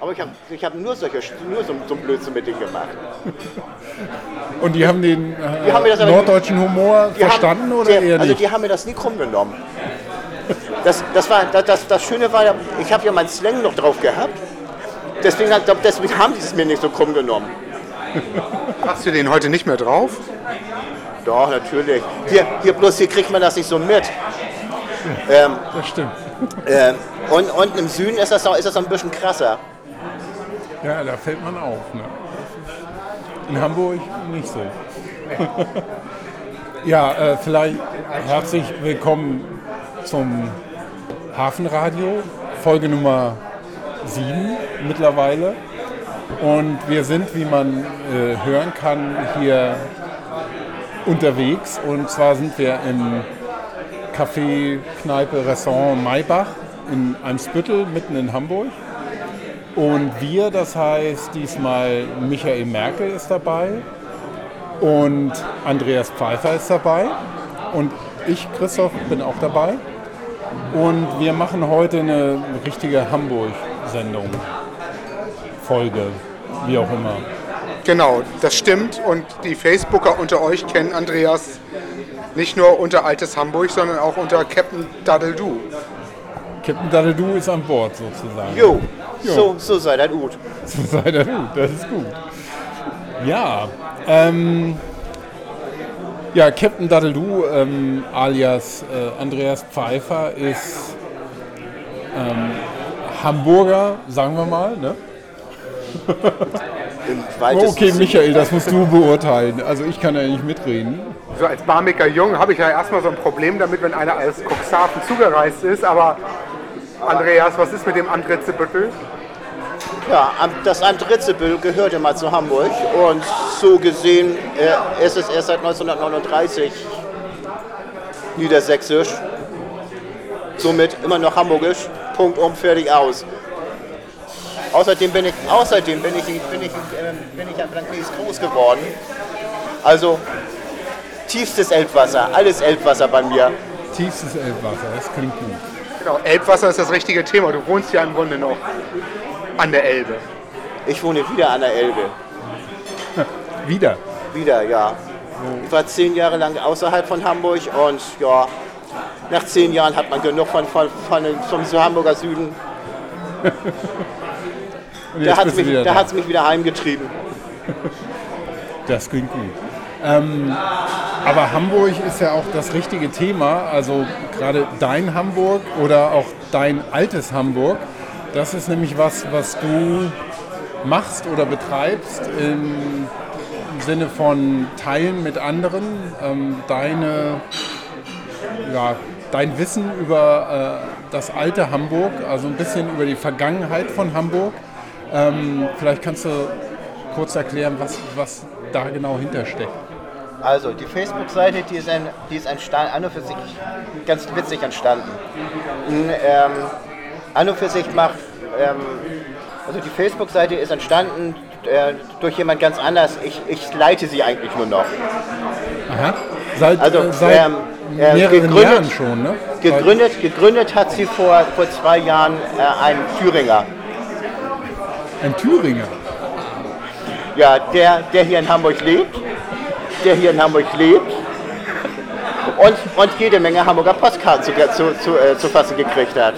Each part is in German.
Aber ich habe ich hab nur, solche, nur so, so einen Blödsinn mit denen gemacht. Und die haben den äh, Die haben mir das norddeutschen Humor verstanden haben, oder die, eher Also nicht? die haben mir das nie krumm genommen. Das, das, war, das, das, Schöne war, ja, ich habe ja meinen Slang noch drauf gehabt. Deswegen, deswegen haben die es mir nicht so krumm genommen. Hast du den heute nicht mehr drauf? Doch, natürlich. Hier, hier bloß hier kriegt man das nicht so mit. Ähm, das stimmt. ähm, und, und im Süden ist das, noch, ist das noch ein bisschen krasser. Ja, da fällt man auf. Ne? In Hamburg nicht so. ja, äh, vielleicht herzlich willkommen zum Hafenradio, Folge Nummer 7 mittlerweile. Und wir sind, wie man äh, hören kann, hier unterwegs. Und zwar sind wir im Café, Kneipe, Restaurant Maybach in Eimsbüttel, mitten in Hamburg. Und wir, das heißt diesmal Michael Merkel ist dabei und Andreas Pfeiffer ist dabei und ich, Christoph, bin auch dabei. Und wir machen heute eine richtige Hamburg-Sendung, Folge, wie auch immer. Genau, das stimmt. Und die Facebooker unter euch kennen Andreas nicht nur unter Altes Hamburg, sondern auch unter Captain Daddle-Do. Captain Daddledu ist an Bord sozusagen. Jo, Jo. so, so sei das gut. So sei das gut, das ist gut. Ja, ähm, ja, Captain Daddledu ähm, alias äh, Andreas Pfeiffer ist ähm, Hamburger, sagen wir mal. Ne? Weitesten Okay. Michael, das musst du beurteilen. Also ich kann ja nicht mitreden. So als Barmiker Jung habe ich ja erstmal so ein Problem damit, wenn einer aus Cuxhaven zugereist ist. Aber Andreas, was ist mit dem Andretzebüttel? Ja, das Amtritzebüttel gehörte mal zu Hamburg und so gesehen äh, ist es erst seit 1939 niedersächsisch. Somit immer noch hamburgisch. Punkt um, fertig aus. Außerdem bin ich, außerdem bin ich, bin ich, ähm, bin ich an Blankes groß geworden. Also tiefstes Elbwasser, alles Elbwasser bei mir. Tiefstes Elbwasser, das klingt gut. Genau, Elbwasser ist das richtige Thema. Du wohnst ja im Grunde noch an der Elbe. Ich wohne wieder an der Elbe. Wieder. Wieder, ja. Ich war zehn Jahre lang außerhalb von Hamburg und ja, nach zehn Jahren hat man genug von, von, von vom Hamburger Süden. Da hat es mich, da. hat's mich wieder heimgetrieben. Das klingt gut. Ähm, aber Hamburg ist ja auch das richtige Thema. Also gerade dein Hamburg oder auch dein altes Hamburg. Das ist nämlich was, was du machst oder betreibst im Sinne von Teilen mit anderen. Ähm, deine, ja, dein Wissen über äh, das alte Hamburg, also ein bisschen über die Vergangenheit von Hamburg. Ähm, vielleicht kannst du kurz erklären, was, was da genau hintersteckt. Also die Facebook-Seite, die ist, ein, die ist entstanden, an und für sich ganz witzig entstanden. N- Ähm, an und für sich macht, ähm, also die Facebook-Seite ist entstanden äh, durch jemand ganz anders. Ich, ich leite sie eigentlich nur noch. Aha. Seit, Also, äh, seit ähm, äh, mehreren gegründet- Jahren schon, ne? Gegründet, gegründet hat sie vor, vor zwei Jahren äh, ein Thüringer. Ein Thüringer. Ja, der, der hier in Hamburg lebt, der hier in Hamburg lebt und, und jede Menge Hamburger Postkarten zu, zu, zu, äh, zu fassen gekriegt hat.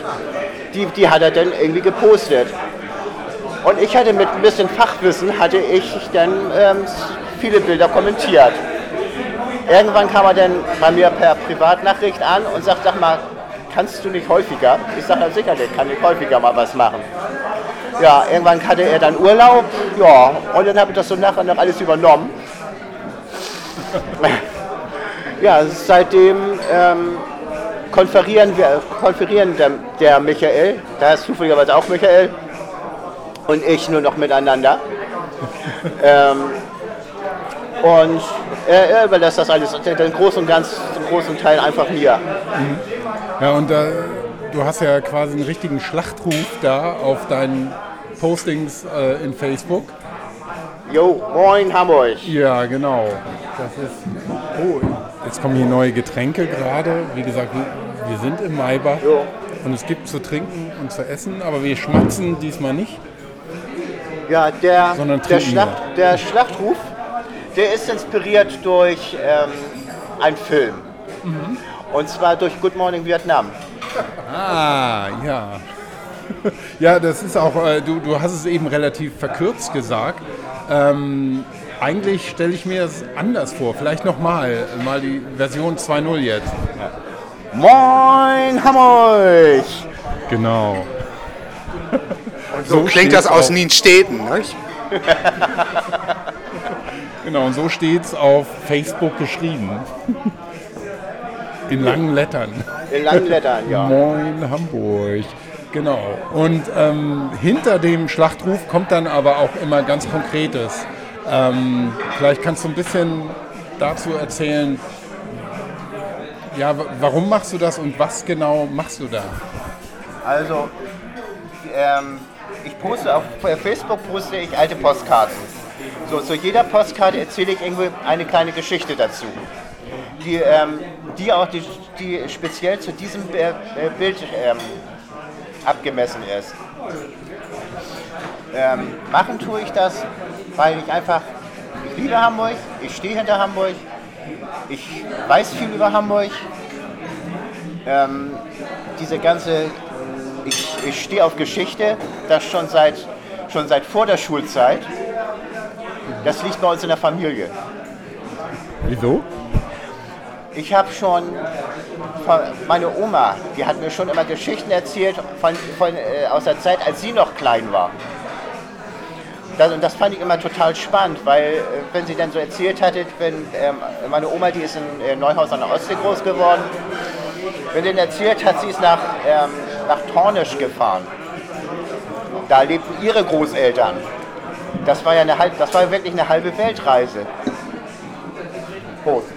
Die, die hat er dann irgendwie gepostet. Und ich hatte mit ein bisschen Fachwissen, hatte ich dann ähm, viele Bilder kommentiert. Irgendwann kam er dann bei mir per Privatnachricht an und sagt, sag mal, kannst du nicht häufiger? Ich sage, sicherlich, kann ich häufiger mal was machen. Ja, irgendwann hatte er dann Urlaub, ja, und dann habe ich das so nach und nach alles übernommen. ja, seitdem ähm, konferieren wir, konferieren der, der Michael, da ist zufälligerweise auch Michael, und ich nur noch miteinander. ähm, und er, er überlässt das alles, den großen und ganz, den großen Teil einfach mir. Ja, und äh, du hast ja quasi einen richtigen Schlachtruf da auf deinen Postings äh, in Facebook. Jo, moin Hamburg. Ja, genau. Das ist. Oh, jetzt kommen hier neue Getränke gerade. Wie gesagt, wir, sind im Maybach Jo. und es gibt zu trinken und zu essen, aber wir schmatzen diesmal nicht. Ja, der, Sondern der, Schlacht, der Schlachtruf, der ist inspiriert durch ähm, einen Film. Mhm. Und zwar durch Good Morning Vietnam. Ah, ja. Ja, das ist auch, äh, du, du hast es eben relativ verkürzt gesagt. Ähm, eigentlich stelle ich mir das anders vor. Vielleicht nochmal, mal die Version 2.0 jetzt. Moin Hamburg! Genau. Und so, So klingt das aus. Nienstädten. Nicht? Genau, und so steht es auf Facebook geschrieben. In langen Lettern. In langen Lettern, ja. Moin Hamburg. Genau. Und ähm, hinter dem Schlachtruf kommt dann aber auch immer ganz Konkretes. Ähm, vielleicht kannst du ein bisschen dazu erzählen, ja, wa- warum machst du das und was genau machst du da? Also, ähm, ich poste auf Facebook poste ich alte Postkarten. So, zu jeder Postkarte erzähle ich irgendwie eine kleine Geschichte dazu, die, ähm, die auch die, die speziell zu diesem äh, Bild ähm, abgemessen ist. Ähm, machen tue ich das, weil ich einfach, ich liebe Hamburg, ich stehe hinter Hamburg, ich weiß viel über Hamburg. Ähm, diese ganze ich, ich stehe auf Geschichte, das schon seit, schon seit vor der Schulzeit. Das liegt bei uns in der Familie. Wieso? Ich habe schon, meine Oma, die hat mir schon immer Geschichten erzählt von, von, äh, aus der Zeit, als sie noch klein war. Das, und das fand ich immer total spannend, weil äh, wenn sie dann so erzählt hatte, wenn ähm, meine Oma, die ist in äh, Neuhaus an der Ostsee groß geworden, wenn sie dann erzählt hat, sie ist nach, ähm, nach Tornisch gefahren. Da lebten ihre Großeltern. Das war ja eine, das war wirklich eine halbe Weltreise. Prost.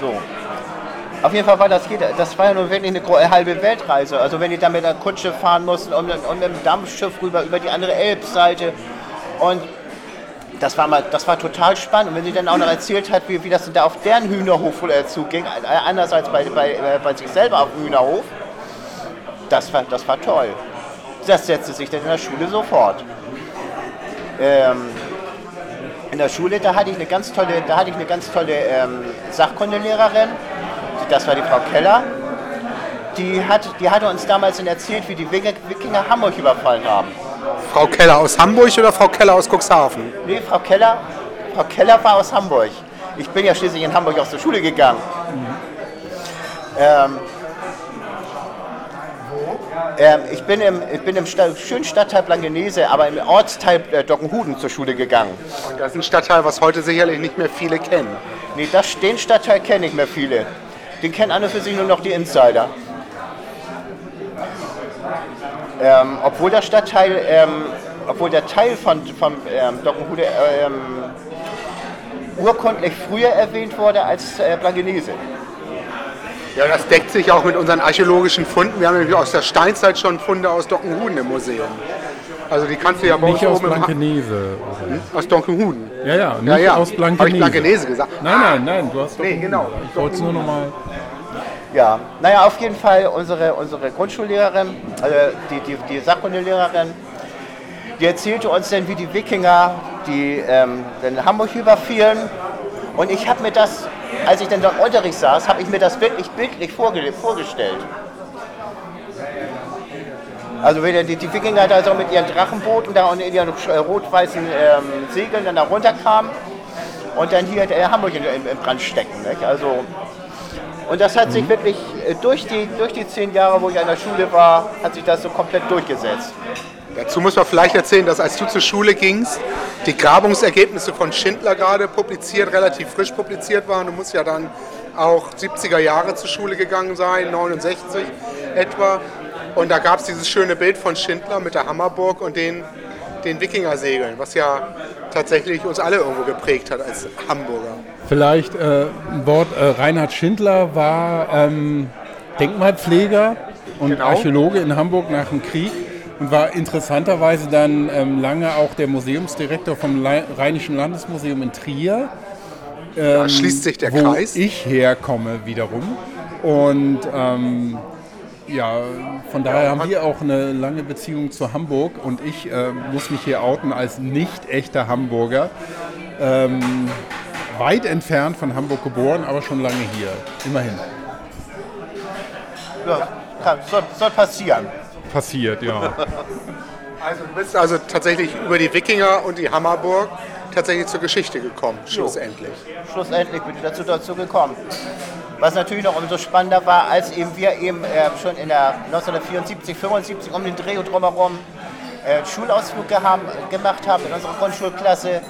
So. Auf jeden Fall war das, das war ja nun wirklich eine halbe Weltreise. Also wenn die da mit einer Kutsche fahren mussten und, und mit dem Dampfschiff rüber über die andere Elbseite. Und das war, mal, das war total spannend. Und wenn sie dann auch noch erzählt hat, wie, wie das da auf deren Hühnerhof äh, zuging, anders als bei, bei, äh, bei sich selber auf dem Hühnerhof, das war, das war toll. Das setzte sich dann in der Schule sofort. Ähm, in der Schule, da hatte ich eine ganz tolle, da hatte ich eine ganz tolle ähm, Sachkundelehrerin. Das war die Frau Keller. Die, hat, die hatte uns damals erzählt, wie die Wikinger Hamburg überfallen haben. Frau Keller aus Hamburg oder Frau Keller aus Cuxhaven? Nee, Frau Keller, Frau Keller war aus Hamburg. Ich bin ja schließlich in Hamburg auch zur Schule gegangen. Ähm, ähm, ich bin im, ich bin im Sta schönen Stadtteil Blankenese, aber im Ortsteil äh, Dockenhuden zur Schule gegangen. Und das ist ein Stadtteil, was heute sicherlich nicht mehr viele kennen. Nee, das, den Stadtteil kenne ich mehr viele. Den kennen alle für sich nur noch die Insider. Ähm, obwohl der Stadtteil, ähm, obwohl der Teil von, von ähm, Dockenhude ähm, urkundlich früher erwähnt wurde als äh, Blankenese. Ja, das deckt sich auch mit unseren archäologischen Funden. Wir haben nämlich aus der Steinzeit schon Funde aus Dockenhuden im Museum. Also die kannst du ja bei uns Nicht aus oben Blankenese. aus Dockenhuden. Ja, ja, nicht Ja, ja. aus Habe Blankenese. ich Blankenese gesagt? Nein, nein, nein, du hast doch. Nee, genau. Ich wollte es nur nochmal. Ja, naja, auf jeden Fall unsere, unsere Grundschullehrerin, also die, die, die Sachkundelehrerin, die erzählte uns dann, wie die Wikinger die ähm, in Hamburg überfielen. Und ich habe mir das, als ich dann dort im Unterricht saß, habe ich mir das wirklich bildlich vorge vorgestellt. Also wenn die, die Wikinger da so mit ihren Drachenbooten da und in ihren äh, rot-weißen ähm, Segeln dann da runterkamen und dann hier äh, Hamburg in, in, in Brand stecken. Nicht? Also, und das hat sich wirklich äh, durch die, durch die zehn Jahre, wo ich an der Schule war, hat sich das so komplett durchgesetzt. Dazu muss man vielleicht erzählen, dass als du zur Schule gingst, die Grabungsergebnisse von Schindler gerade publiziert, relativ frisch publiziert waren. Du musst ja dann auch 70er Jahre zur Schule gegangen sein, 69 etwa. Und da gab es dieses schöne Bild von Schindler mit der Hammerburg und den, den Wikingersegeln, was ja tatsächlich uns alle irgendwo geprägt hat als Hamburger. Vielleicht äh, ein Wort. Äh, Reinhard Schindler war ähm, Denkmalpfleger und Genau. Archäologe in Hamburg nach dem Krieg und war interessanterweise dann ähm, lange auch der Museumsdirektor vom Rheinischen Landesmuseum in Trier. Da schließt sich der wo Kreis. ich herkomme wiederum. Und ähm, Ja, von daher haben wir auch eine lange Beziehung zu Hamburg und ich äh, muss mich hier outen als nicht echter Hamburger. Ähm, weit entfernt von Hamburg geboren, aber schon lange hier. Immerhin. Ja, kann, soll, soll passieren. Passiert, ja. Also du bist also tatsächlich über die Wikinger und die Hammerburg tatsächlich zur Geschichte gekommen, schlussendlich. Schlussendlich bin ich dazu, dazu gekommen. Was natürlich noch umso spannender war, als eben wir eben äh, schon in der 1974, 75 um den Dreh und drumherum äh, Schulausflug gehaben, gemacht haben in unserer Grundschulklasse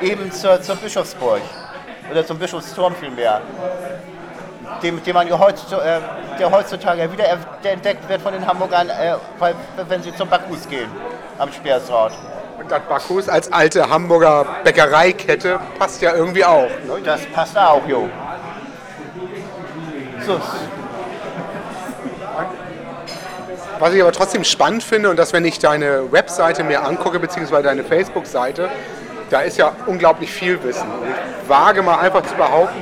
eben zur, zur Bischofsburg oder zum Bischofsturm vielmehr. Dem, dem man ja heutzutage, äh, der heutzutage wieder entdeckt wird von den Hamburgern, äh, weil, wenn sie zum Bacchus gehen am Speersrad. Und das Bacchus als alte Hamburger Bäckereikette passt ja irgendwie auch. Ne? Das passt auch, jo. So, Was ich aber trotzdem spannend finde und dass wenn ich deine Webseite mir angucke, beziehungsweise deine Facebook-Seite, da ist ja unglaublich viel Wissen. Und ich wage mal einfach zu behaupten,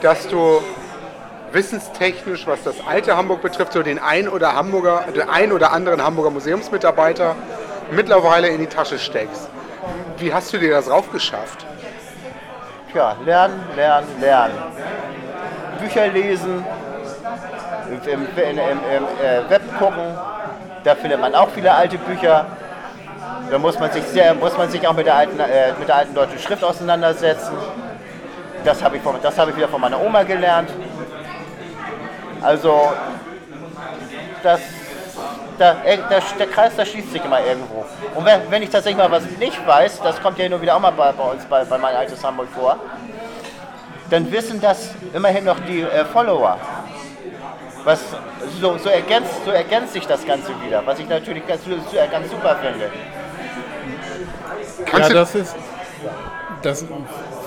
dass du wissenstechnisch, was das alte Hamburg betrifft, so den ein oder, Hamburger, den ein oder anderen Hamburger Museumsmitarbeiter mittlerweile in die Tasche steckst. Wie hast du dir das raufgeschafft? Tja, lernen, lernen, lernen. Bücher lesen, im, im, im, im äh, Web gucken, da findet man auch viele alte Bücher. Da muss man sich, sehr, muss man sich auch mit der, alten, äh, mit der alten deutschen Schrift auseinandersetzen. Das habe ich, hab ich wieder von meiner Oma gelernt. Also, das, da, äh, der, der Kreis, der schließt sich immer irgendwo. Und wenn, wenn ich tatsächlich mal was nicht weiß, das kommt ja nur wieder auch mal bei, bei uns, bei, bei mein altes Hamburg vor, dann wissen das immerhin noch die äh, Follower. Was, so, so, ergänzt, so ergänzt sich das Ganze wieder, was ich natürlich ganz, ganz super finde. ja, das ist das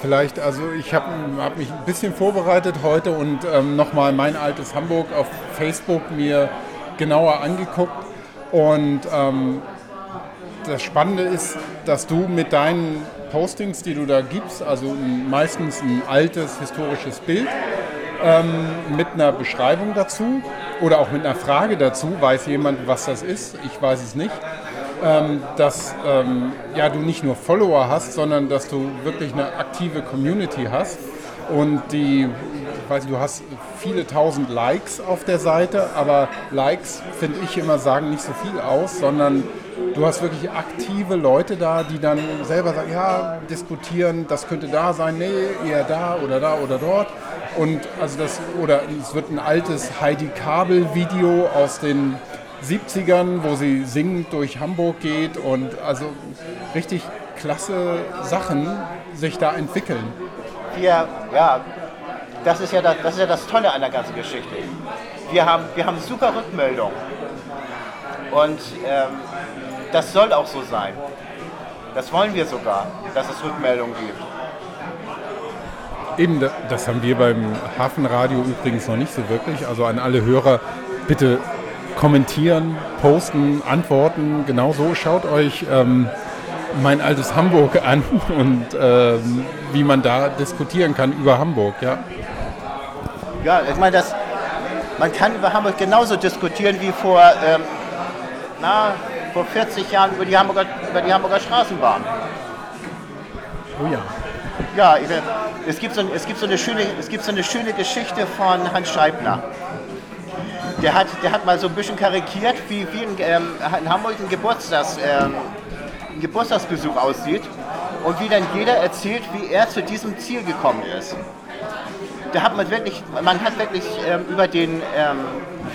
vielleicht, also ich habe hab mich ein bisschen vorbereitet heute und ähm, nochmal mein altes Hamburg auf Facebook mir genauer angeguckt. Und ähm, das Spannende ist, dass du mit deinen Postings, die du da gibst, also meistens ein altes historisches Bild, ähm, mit einer Beschreibung dazu oder auch mit einer Frage dazu, weiß jemand, was das ist, ich weiß es nicht, ähm, dass ähm, ja, du nicht nur Follower hast, sondern dass du wirklich eine aktive Community hast und die, weiß du hast viele tausend Likes auf der Seite, aber Likes, finde ich immer, sagen nicht so viel aus, sondern du hast wirklich aktive Leute da, die dann selber sagen, ja, diskutieren, das könnte da sein, nee, eher da oder da oder dort. Und also das, oder es wird ein altes Heidi Kabel-Video aus den 70ern, wo sie singend durch Hamburg geht und also richtig klasse Sachen sich da entwickeln. Wir, ja, das ist ja das, das ist ja das Tolle an der ganzen Geschichte. Wir haben, wir haben super Rückmeldungen. Und ähm, das soll auch so sein. Das wollen wir sogar, dass es Rückmeldungen gibt. Eben, das haben wir beim Hafenradio übrigens noch nicht so wirklich. Also an alle Hörer, bitte kommentieren, posten, antworten. Genauso schaut euch ähm, mein altes Hamburg an und ähm, wie man da diskutieren kann über Hamburg. Ja, ja ich meine, das, man kann über Hamburg genauso diskutieren wie vor, ähm, na, vor 40 Jahren über die Hamburger, über die Hamburger Straßenbahn. Oh ja. Ja, es gibt, so, es, gibt so eine schöne, es gibt so eine schöne Geschichte von Hans Scheibner. Der hat, der hat mal so ein bisschen karikiert, wie, wie in, ähm, in Hamburg ein, Geburtstags, ähm, ein Geburtstagsbesuch aussieht und wie dann jeder erzählt, wie er zu diesem Ziel gekommen ist. Da hat man wirklich, man hat wirklich ähm, über den ähm,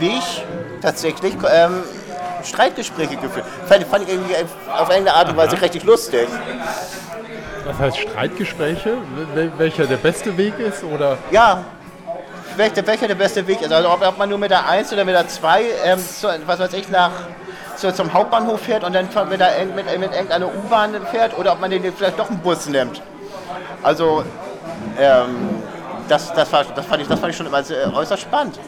Weg tatsächlich ähm, Streitgespräche geführt. Fand, fand ich irgendwie auf irgendeine Art und Weise richtig lustig. Das heißt Streitgespräche? Welcher der beste Weg ist? Oder? Ja, welcher, welcher der beste Weg ist. Also ob, ob man nur mit der 1 oder mit der 2, ähm, zu, was weiß ich, nach, zu, zum Hauptbahnhof fährt und dann mit, der, mit, mit irgendeiner U-Bahn fährt oder ob man den vielleicht doch einen Bus nimmt. Also ähm, das, das, war, das, fand ich, das fand ich schon immer sehr, äußerst spannend.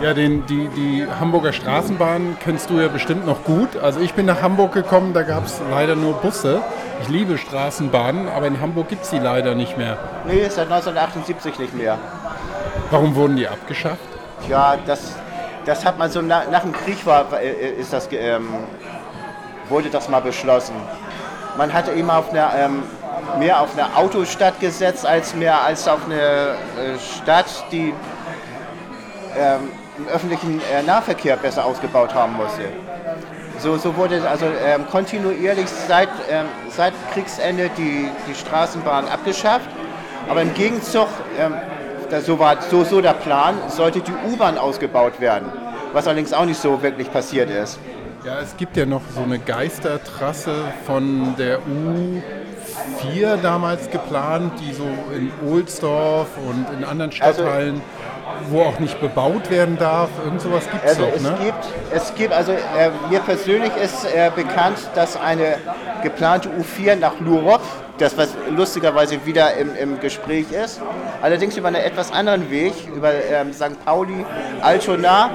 Ja, den, die, die Hamburger Straßenbahn kennst du ja bestimmt noch gut. Also ich bin nach Hamburg gekommen, da gab es leider nur Busse. Ich liebe Straßenbahnen, aber in Hamburg gibt es die leider nicht mehr. Nee, seit 1978 nicht mehr. Warum wurden die abgeschafft? Ja, das, das hat man so nach, nach dem Krieg war, äh, ist das, ähm, wurde das mal beschlossen. Man hatte immer auf eine, ähm, mehr auf eine Autostadt gesetzt, als mehr als auf eine äh, Stadt, die ähm, im öffentlichen äh, Nahverkehr besser ausgebaut haben musste. So, so wurde also ähm, kontinuierlich seit, ähm, seit Kriegsende die, die Straßenbahn abgeschafft. Aber im Gegenzug, ähm, so war so, so der Plan, sollte die U-Bahn ausgebaut werden. Was allerdings auch nicht so wirklich passiert ist. Ja, es gibt ja noch so eine Geistertrasse von der U4 damals geplant, die so in Ohlsdorf und in anderen also Stadtteilen also, wo auch nicht bebaut werden darf. Irgend sowas gibt also es ne? Gibt, es gibt, also äh, mir persönlich ist äh, bekannt, dass eine geplante U4 nach Lurop, das was lustigerweise wieder im, im Gespräch ist, allerdings über einen etwas anderen Weg, über ähm, St. Pauli, Altona,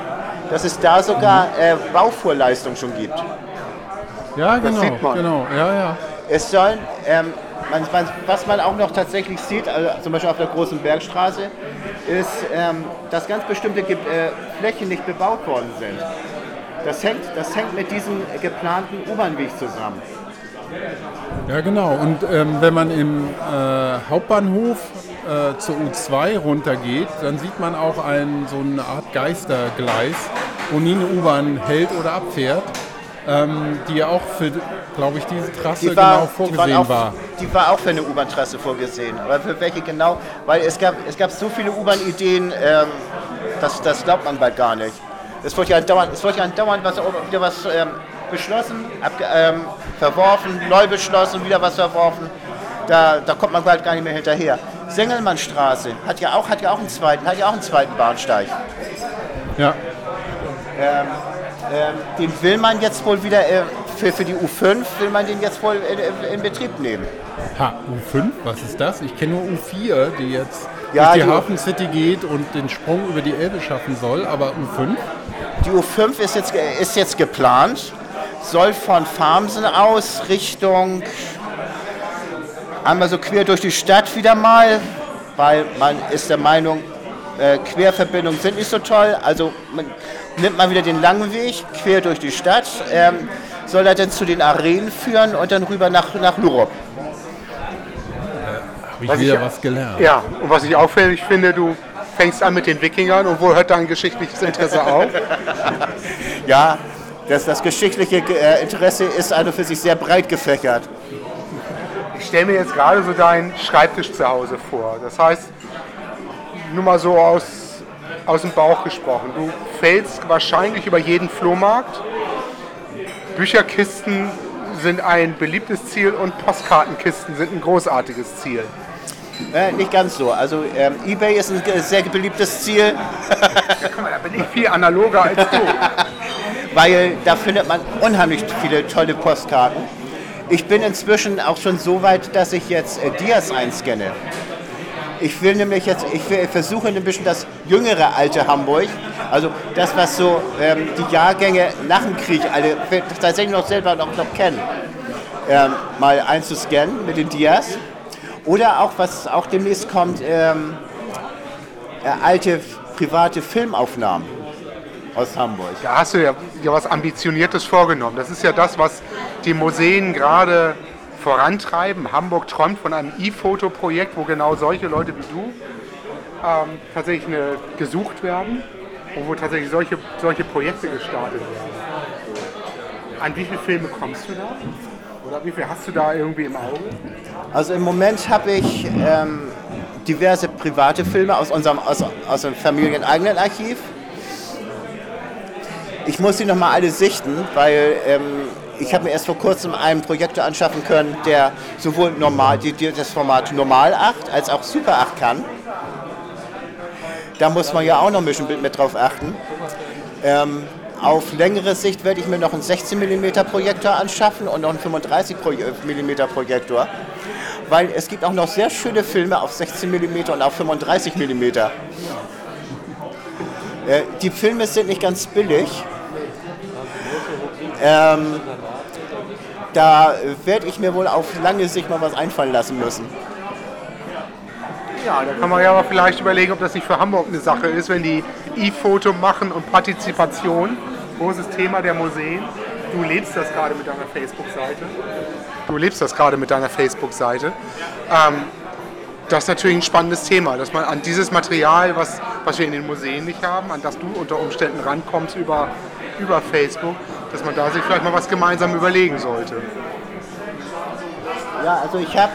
dass es da sogar äh, Bauvorleistung schon gibt. Ja, genau, genau, ja, ja. Es sollen ähm, man, man, was man auch noch tatsächlich sieht, also zum Beispiel auf der großen Bergstraße, ist, ähm, dass ganz bestimmte Ge äh, Flächen nicht bebaut worden sind. Das hängt, das hängt mit diesem geplanten U-Bahn-Weg zusammen. Ja, genau. Und ähm, wenn man im äh, Hauptbahnhof äh, zur U2 runtergeht, dann sieht man auch ein, so eine Art Geistergleis, wo nie eine U-Bahn hält oder abfährt ähm, die ja auch für, glaube ich, diese Trasse die war, genau vorgesehen die auch, war. Die war auch für eine U-Bahn-Trasse vorgesehen. Aber für welche genau? Weil es gab, es gab so viele U-Bahn-Ideen, ähm, das, das glaubt man bald gar nicht. Es wird ja dauernd, es wird ja dauernd was, wieder was ähm, beschlossen, abge, ähm, verworfen, neu beschlossen, wieder was verworfen. Da, da kommt man bald gar nicht mehr hinterher. Sengelmannstraße hat ja auch, hat ja auch einen zweiten, hat ja auch einen zweiten Bahnsteig. Ja. Ähm, ähm, den will man jetzt wohl wieder äh, für, für die U5 will man den jetzt wohl in, in Betrieb nehmen. Ha, U5? Was ist das? Ich kenne nur U4, die jetzt ja, durch die, die Hafen City geht und den Sprung über die Elbe schaffen soll, aber U5? Die U5 ist jetzt, ist jetzt geplant, soll von Farmsen aus Richtung einmal so quer durch die Stadt wieder mal, weil man ist der Meinung, äh, Querverbindungen sind nicht so toll. Also man, nimmt man wieder den langen Weg quer durch die Stadt, ähm, soll er dann zu den Arenen führen und dann rüber nach, nach Lurop. Habe ich was wieder ich, was gelernt. Ja, und was ich auffällig finde, du fängst an mit den Wikingern und wo hört dein geschichtliches Interesse auf? ja, das, das geschichtliche äh, Interesse ist also für sich sehr breit gefächert. Ich stelle mir jetzt gerade so deinen Schreibtisch zu Hause vor. Das heißt, nur mal so aus aus dem Bauch gesprochen. Du fällst wahrscheinlich über jeden Flohmarkt. Bücherkisten sind ein beliebtes Ziel und Postkartenkisten sind ein großartiges Ziel. Äh, nicht ganz so. Also ähm, eBay ist ein sehr beliebtes Ziel. Ja, guck mal, da bin ich viel analoger als du. Weil da findet man unheimlich viele tolle Postkarten. Ich bin inzwischen auch schon so weit, dass ich jetzt äh, Dias einscanne. Ich will nämlich jetzt, ich, will, versuche ein bisschen das jüngere alte Hamburg, also das, was so ähm, die Jahrgänge nach dem Krieg alle tatsächlich noch selber noch, noch kennen, ähm, mal einzuscannen mit den Dias. Oder auch, was auch demnächst kommt, ähm, äh, alte private Filmaufnahmen aus Hamburg. Da hast du ja, ja was Ambitioniertes vorgenommen. Das ist ja das, was die Museen gerade vorantreiben. Hamburg träumt von einem E-Foto-Projekt, wo genau solche Leute wie du ähm, tatsächlich eine, gesucht werden und wo tatsächlich solche, solche Projekte gestartet werden. An wie viele Filme kommst du da? Oder wie viel hast du da irgendwie im Auge? Also im Moment habe ich ähm, diverse private Filme aus unserem, aus, aus dem familieneigenen Archiv. Ich muss sie nochmal alle sichten, weil ähm, ich habe mir erst vor kurzem einen Projektor anschaffen können, der sowohl normal, die, das Format Normal 8 als auch Super 8 kann. Da muss man ja auch noch ein bisschen mit drauf achten. Ähm, auf längere Sicht werde ich mir noch einen 16 mm Projektor anschaffen und noch einen 35 mm Projektor, weil es gibt auch noch sehr schöne Filme auf 16 mm und auf 35 mm. Äh, die Filme sind nicht ganz billig. Ähm, da werde ich mir wohl auf lange Sicht mal was einfallen lassen müssen. Ja, da kann man ja aber vielleicht überlegen, ob das nicht für Hamburg eine Sache ist, wenn die E-Foto machen und Partizipation. Großes Thema der Museen. Du lebst das gerade mit deiner Facebook-Seite. Du lebst das gerade mit deiner Facebook-Seite. Ähm, das ist natürlich ein spannendes Thema, dass man an dieses Material, was, was wir in den Museen nicht haben, an das du unter Umständen rankommst über, über Facebook, dass man da sich vielleicht mal was gemeinsam überlegen sollte. Ja, also ich habe,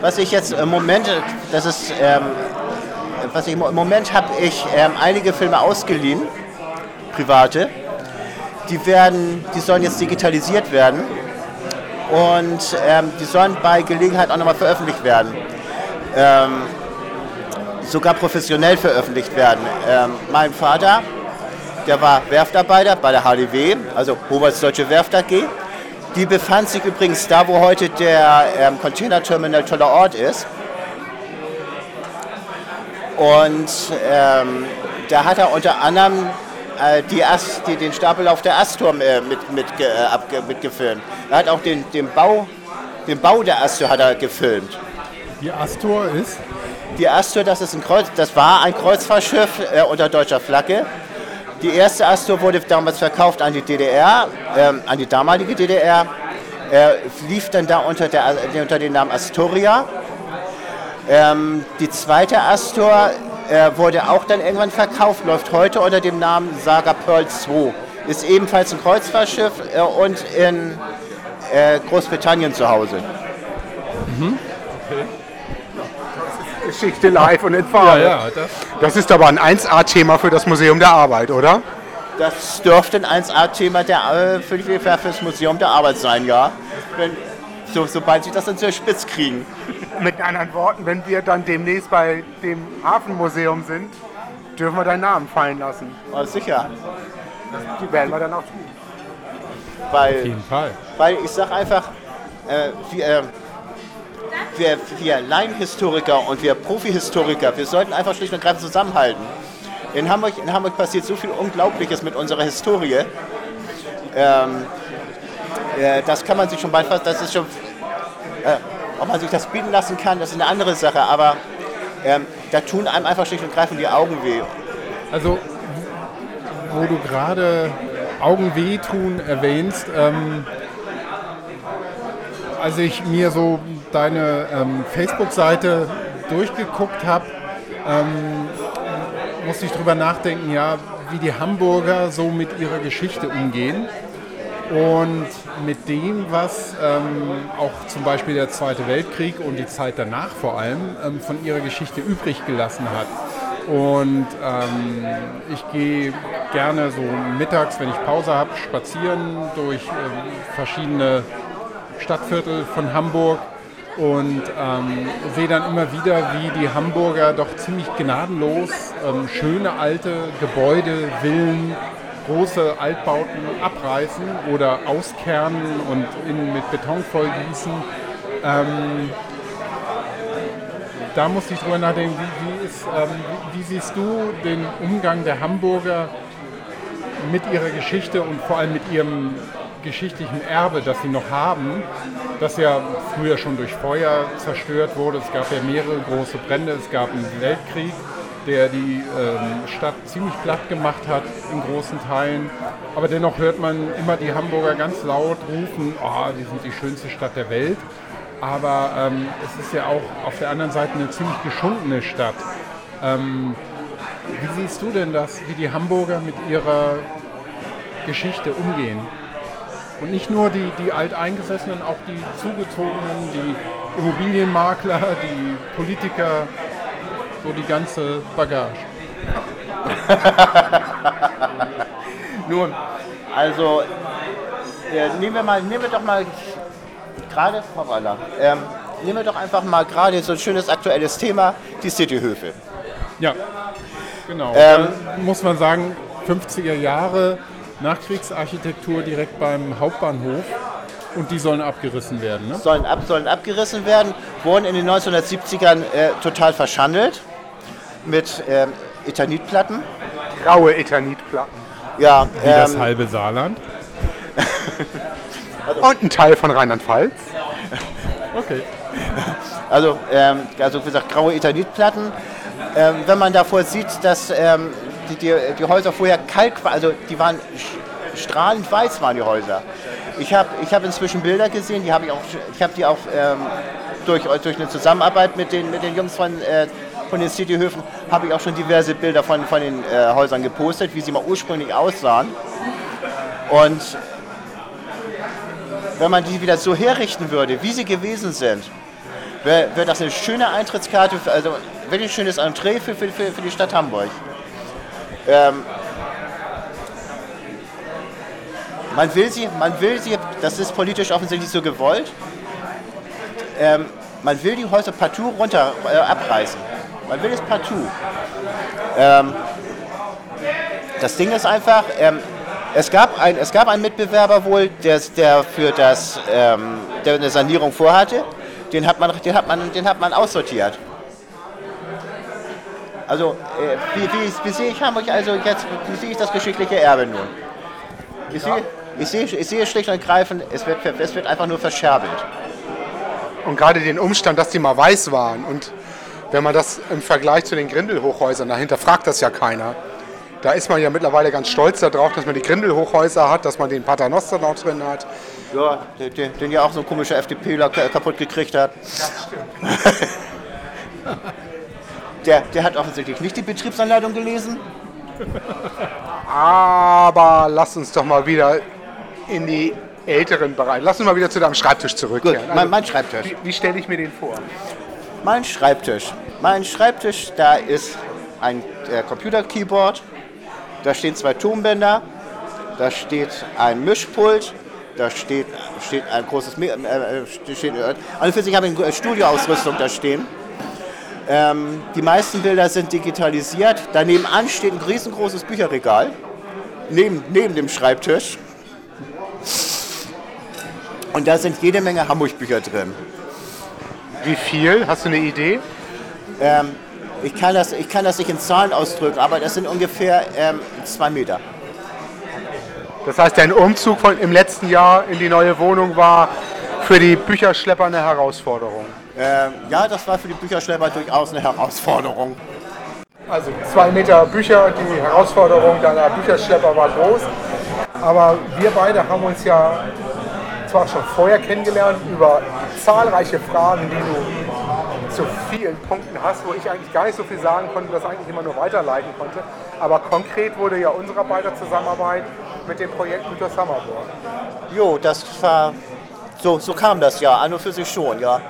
was ich jetzt im Moment, das ist, ähm, was ich im Moment habe ich ähm, einige Filme ausgeliehen, private. Die werden, die sollen jetzt digitalisiert werden und ähm, die sollen bei Gelegenheit auch nochmal veröffentlicht werden. Ähm, sogar professionell veröffentlicht werden. Ähm, mein Vater, der war Werftarbeiter bei der HDW, also Hobarts Deutsche Werft AG. Die befand sich übrigens da, wo heute der ähm, Container Terminal Toller Ort ist. Und ähm, da hat er unter anderem äh, die Ast, die, den Stapellauf der Astor äh, mit, mit, äh, abge, mitgefilmt. Er hat auch den, den, Bau, den Bau der Astor hat er gefilmt. Die Astor ist? Die Astor, das, ist ein Kreuz, das war ein Kreuzfahrtschiff äh, unter deutscher Flagge. Die erste Astor wurde damals verkauft an die DDR, ähm, an die damalige DDR. Er lief dann da unter, der, unter dem Namen Astoria. Ähm, die zweite Astor äh, wurde auch dann irgendwann verkauft, läuft heute unter dem Namen Saga Pearl 2. Ist ebenfalls ein Kreuzfahrtschiff äh, und in äh, Großbritannien zu Hause. Mhm. Okay. Geschichte live und in Farbe. Ja, ja, das, das ist aber ein 1A-Thema für das Museum der Arbeit, oder? Das dürfte ein 1A-Thema äh, für, für, das Museum der Arbeit sein, ja. Wenn, so, sobald sie das dann zur Spitz kriegen. Mit anderen Worten, wenn wir dann demnächst bei dem Hafenmuseum sind, dürfen wir deinen Namen fallen lassen. Oh, sicher. Die werden wir dann auch tun. Weil, Auf jeden Fall. Weil ich sag einfach, äh, wir, äh, wir, wir Laienhistoriker und wir Profihistoriker, wir sollten einfach schlicht und ergreifend zusammenhalten. In Hamburg, in Hamburg passiert so viel Unglaubliches mit unserer Historie. Ähm, äh, das kann man sich schon bald fast, das ist schon, äh, ob man sich das bieten lassen kann, das ist eine andere Sache, aber ähm, da tun einem einfach schlicht und ergreifend die Augen weh. Also, wo du gerade Augen weh tun erwähnst, ähm, als ich mir so deine ähm, Facebook-Seite durchgeguckt habe, ähm, musste ich darüber nachdenken, ja, wie die Hamburger so mit ihrer Geschichte umgehen und mit dem, was ähm, auch zum Beispiel der Zweite Weltkrieg und die Zeit danach vor allem ähm, von ihrer Geschichte übrig gelassen hat. Und ähm, ich gehe gerne so mittags, wenn ich Pause habe, spazieren durch ähm, verschiedene Stadtviertel von Hamburg und ähm, sehe dann immer wieder, wie die Hamburger doch ziemlich gnadenlos ähm, schöne alte Gebäude, Villen, große Altbauten abreißen oder auskernen und in, mit Beton vollgießen. Ähm, da muss ich drüber nachdenken, wie, wie, ist, ähm, wie, wie siehst du den Umgang der Hamburger mit ihrer Geschichte und vor allem mit ihrem geschichtlichen Erbe, das sie noch haben, das ja früher schon durch Feuer zerstört wurde. Es gab ja mehrere große Brände, es gab einen Weltkrieg, der die ähm, Stadt ziemlich platt gemacht hat in großen Teilen. Aber dennoch hört man immer die Hamburger ganz laut rufen, oh, die sind die schönste Stadt der Welt. Aber ähm, es ist ja auch auf der anderen Seite eine ziemlich geschundene Stadt. Ähm, wie siehst du denn das, wie die Hamburger mit ihrer Geschichte umgehen? Und nicht nur die, die Alteingesessenen, auch die Zugezogenen, die Immobilienmakler, die Politiker, so die ganze Bagage. Nun, also äh, nehmen, wir mal, nehmen wir doch mal gerade, ähm, nehmen wir doch einfach mal gerade so ein schönes aktuelles Thema, die Cityhöfe. Ja, genau. Ähm, muss man sagen, 50er Jahre Nachkriegsarchitektur direkt beim Hauptbahnhof. Und die sollen abgerissen werden, ne? Sollen, ab, sollen abgerissen werden, wurden in den 1970ern äh, total verschandelt mit ähm, Ethanitplatten. Graue Ethanitplatten. Ja, Wie ähm, das halbe Saarland. also, Und ein Teil von Rheinland-Pfalz. okay. Also, ähm, also wie gesagt, graue Ethanitplatten. Ähm, wenn man davor sieht, dass ähm, die, die, die Häuser vorher kalt, also die waren strahlend weiß waren die Häuser. Ich habe ich hab inzwischen Bilder gesehen, die habe ich auch, ich habe die auch ähm, durch, durch eine Zusammenarbeit mit den, mit den Jungs von, äh, von den Cityhöfen, habe ich auch schon diverse Bilder von, von den äh, Häusern gepostet, wie sie mal ursprünglich aussahen. Und wenn man die wieder so herrichten würde, wie sie gewesen sind, wäre wär das eine schöne Eintrittskarte, also wirklich schönes Entree für, für, für die Stadt Hamburg. Ähm, man will sie, man will sie, das ist politisch offensichtlich so gewollt, ähm, man will die Häuser partout runter äh, abreißen. Man will es partout. Ähm, das Ding ist einfach, ähm, es, gab ein, es gab einen Mitbewerber wohl, der, der für das, ähm, der eine Sanierung vorhatte. Den hat man, den hat man, den hat man aussortiert. Also, äh, wie, wie, wie, sehe ich Hamburg also jetzt, wie sehe ich das geschichtliche Erbe nun? Ich sehe, ich sehe, ich sehe schlicht und ergreifend, es wird, es wird einfach nur verscherbelt. Und gerade den Umstand, dass die mal weiß waren und wenn man das im Vergleich zu den Grindelhochhäusern, dahinter fragt das ja keiner. Da ist man ja mittlerweile ganz stolz darauf, dass man die Grindelhochhäuser hat, dass man den Paternoster noch drin hat. Ja, den, den ja auch so ein komischer FDPler kaputt gekriegt hat. Das stimmt. der, der hat offensichtlich nicht die Betriebsanleitung gelesen. Aber lass uns doch mal wieder in die älteren Bereiche. Lass uns mal wieder zu deinem Schreibtisch zurückkehren. Gut, mein, mein Schreibtisch. Wie, wie stelle ich mir den vor? Mein Schreibtisch. Mein Schreibtisch, da ist ein äh, Computer-Keyboard, da stehen zwei Tonbänder, da steht ein Mischpult, da steht, steht ein großes, äh, äh, steht, also für sich habe ich eine Studioausrüstung da stehen. Ähm, die meisten Bilder sind digitalisiert. Daneben an steht ein riesengroßes Bücherregal neben, neben dem Schreibtisch. Und da sind jede Menge Hamburg-Bücher drin. Wie viel? Hast du eine Idee? Ähm, ich, kann das, ich kann das nicht in Zahlen ausdrücken, aber das sind ungefähr ähm, zwei Meter. Das heißt, dein Umzug von, im letzten Jahr in die neue Wohnung war für die Bücherschlepper eine Herausforderung. Ähm, ja, das war für die Bücherschlepper durchaus eine Herausforderung. Also zwei Meter Bücher, die Herausforderung deiner Bücherschlepper war groß. Aber wir beide haben uns ja zwar schon vorher kennengelernt über zahlreiche Fragen, die du zu vielen Punkten hast, wo ich eigentlich gar nicht so viel sagen konnte, das eigentlich immer nur weiterleiten konnte. Aber konkret wurde ja unsere beider Zusammenarbeit mit dem Projekt Mythos Hammerburg. Jo, das war, so, so kam das ja, an und für sich schon, ja.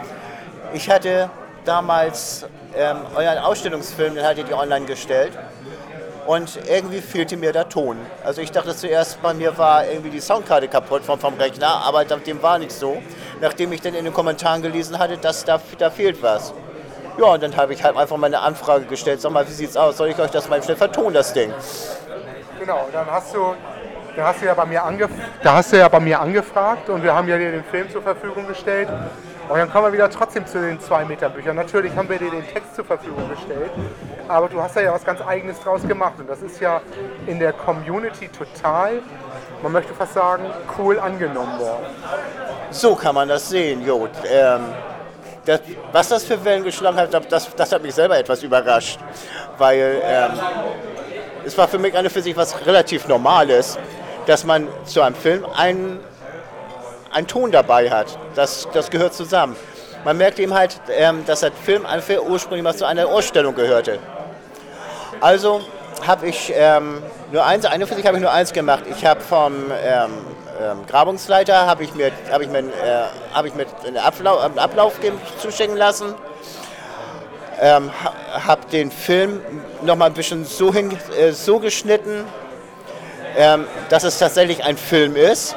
Ich hatte damals ähm, euren Ausstellungsfilm, den hattet ihr online gestellt. Und irgendwie fehlte mir der Ton. Also ich dachte zuerst, bei mir war irgendwie die Soundkarte kaputt vom, vom Rechner, aber dem war nicht so. Nachdem ich dann in den Kommentaren gelesen hatte, dass da, da fehlt was. Ja, und dann habe ich halt einfach mal eine Anfrage gestellt. Sag mal, wie sieht's aus? Soll ich euch das mal schnell vertonen, das Ding? Genau, dann hast du, da hast du ja bei mir da hast du ja bei mir angefragt und wir haben ja dir den Film zur Verfügung gestellt. Und dann kommen wir wieder trotzdem zu den 2 Meter Büchern. Natürlich haben wir dir den Text zur Verfügung gestellt, aber du hast da ja was ganz Eigenes draus gemacht. Und das ist ja in der Community total, man möchte fast sagen, cool angenommen worden. So kann man das sehen, Jo. Ähm, das, was das für Wellen geschlagen hat, das, das hat mich selber etwas überrascht. Weil ähm, es war für mich eine für sich was relativ Normales, dass man zu einem Film einen einen Ton dabei hat. Das, das gehört zusammen. Man merkt eben halt, ähm, dass der Film einfach ursprünglich mal zu einer Ausstellung gehörte. Also habe ich ähm, nur eins, eine für sich habe ich nur eins gemacht. Ich habe vom ähm, ähm, Grabungsleiter habe ich mir, habe ich mir, äh, habe ich mir einen Ablauf, einen Ablauf zuschicken lassen. Ähm, habe den Film noch mal ein bisschen so, hin, äh, so geschnitten, ähm, dass es tatsächlich ein Film ist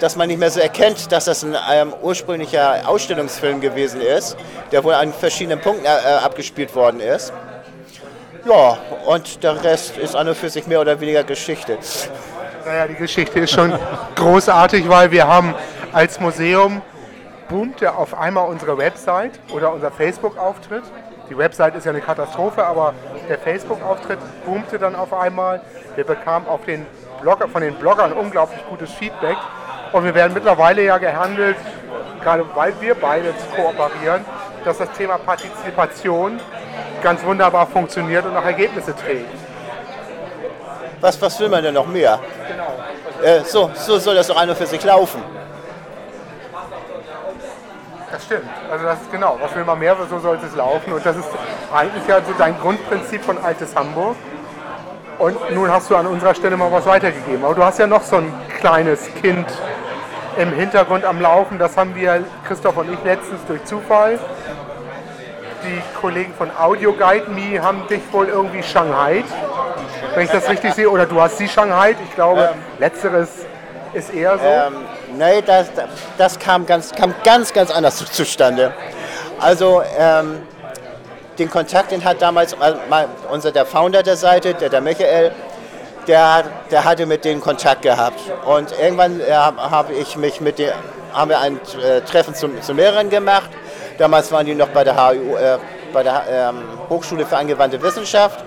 dass man nicht mehr so erkennt, dass das ein ähm, ursprünglicher Ausstellungsfilm gewesen ist, der wohl an verschiedenen Punkten äh, äh, abgespielt worden ist. Ja, und der Rest ist an und für sich mehr oder weniger Geschichte. Naja, die Geschichte ist schon großartig, weil wir haben als Museum boomte auf einmal unsere Website oder unser Facebook-Auftritt. Die Website ist ja eine Katastrophe, aber der Facebook-Auftritt boomte dann auf einmal. Wir bekamen auf den Blogger, von den Bloggern unglaublich gutes Feedback. Und wir werden mittlerweile ja gehandelt, gerade weil wir beide kooperieren, dass das Thema Partizipation ganz wunderbar funktioniert und auch Ergebnisse trägt. Was, was will man denn noch mehr? Äh, so, so soll das doch einer für sich laufen. Das stimmt. Also das ist genau, was will man mehr, so sollte es laufen. Und das ist eigentlich ja so dein Grundprinzip von Altes Hamburg. Und nun hast du an unserer Stelle mal was weitergegeben. Aber du hast ja noch so ein kleines Kind im Hintergrund am Laufen. Das haben wir, Christoph und ich, letztens durch Zufall. Die Kollegen von Audio Guide Me haben dich wohl irgendwie Shanghai, wenn ich das richtig sehe. Oder du hast sie Shanghai. Ich glaube, letzteres ist eher so. Ähm, nee, das, das kam, ganz, kam ganz, ganz anders zu- zustande. Also ähm, den Kontakt, den hat damals mal, mal unser der Founder der Seite, der, der Michael, der, der hatte mit denen Kontakt gehabt. Und irgendwann äh, habe ich mich mit den, haben wir ein äh, Treffen zum, zu mehreren gemacht. Damals waren die noch bei der, HU, äh, bei der ähm, Hochschule für angewandte Wissenschaft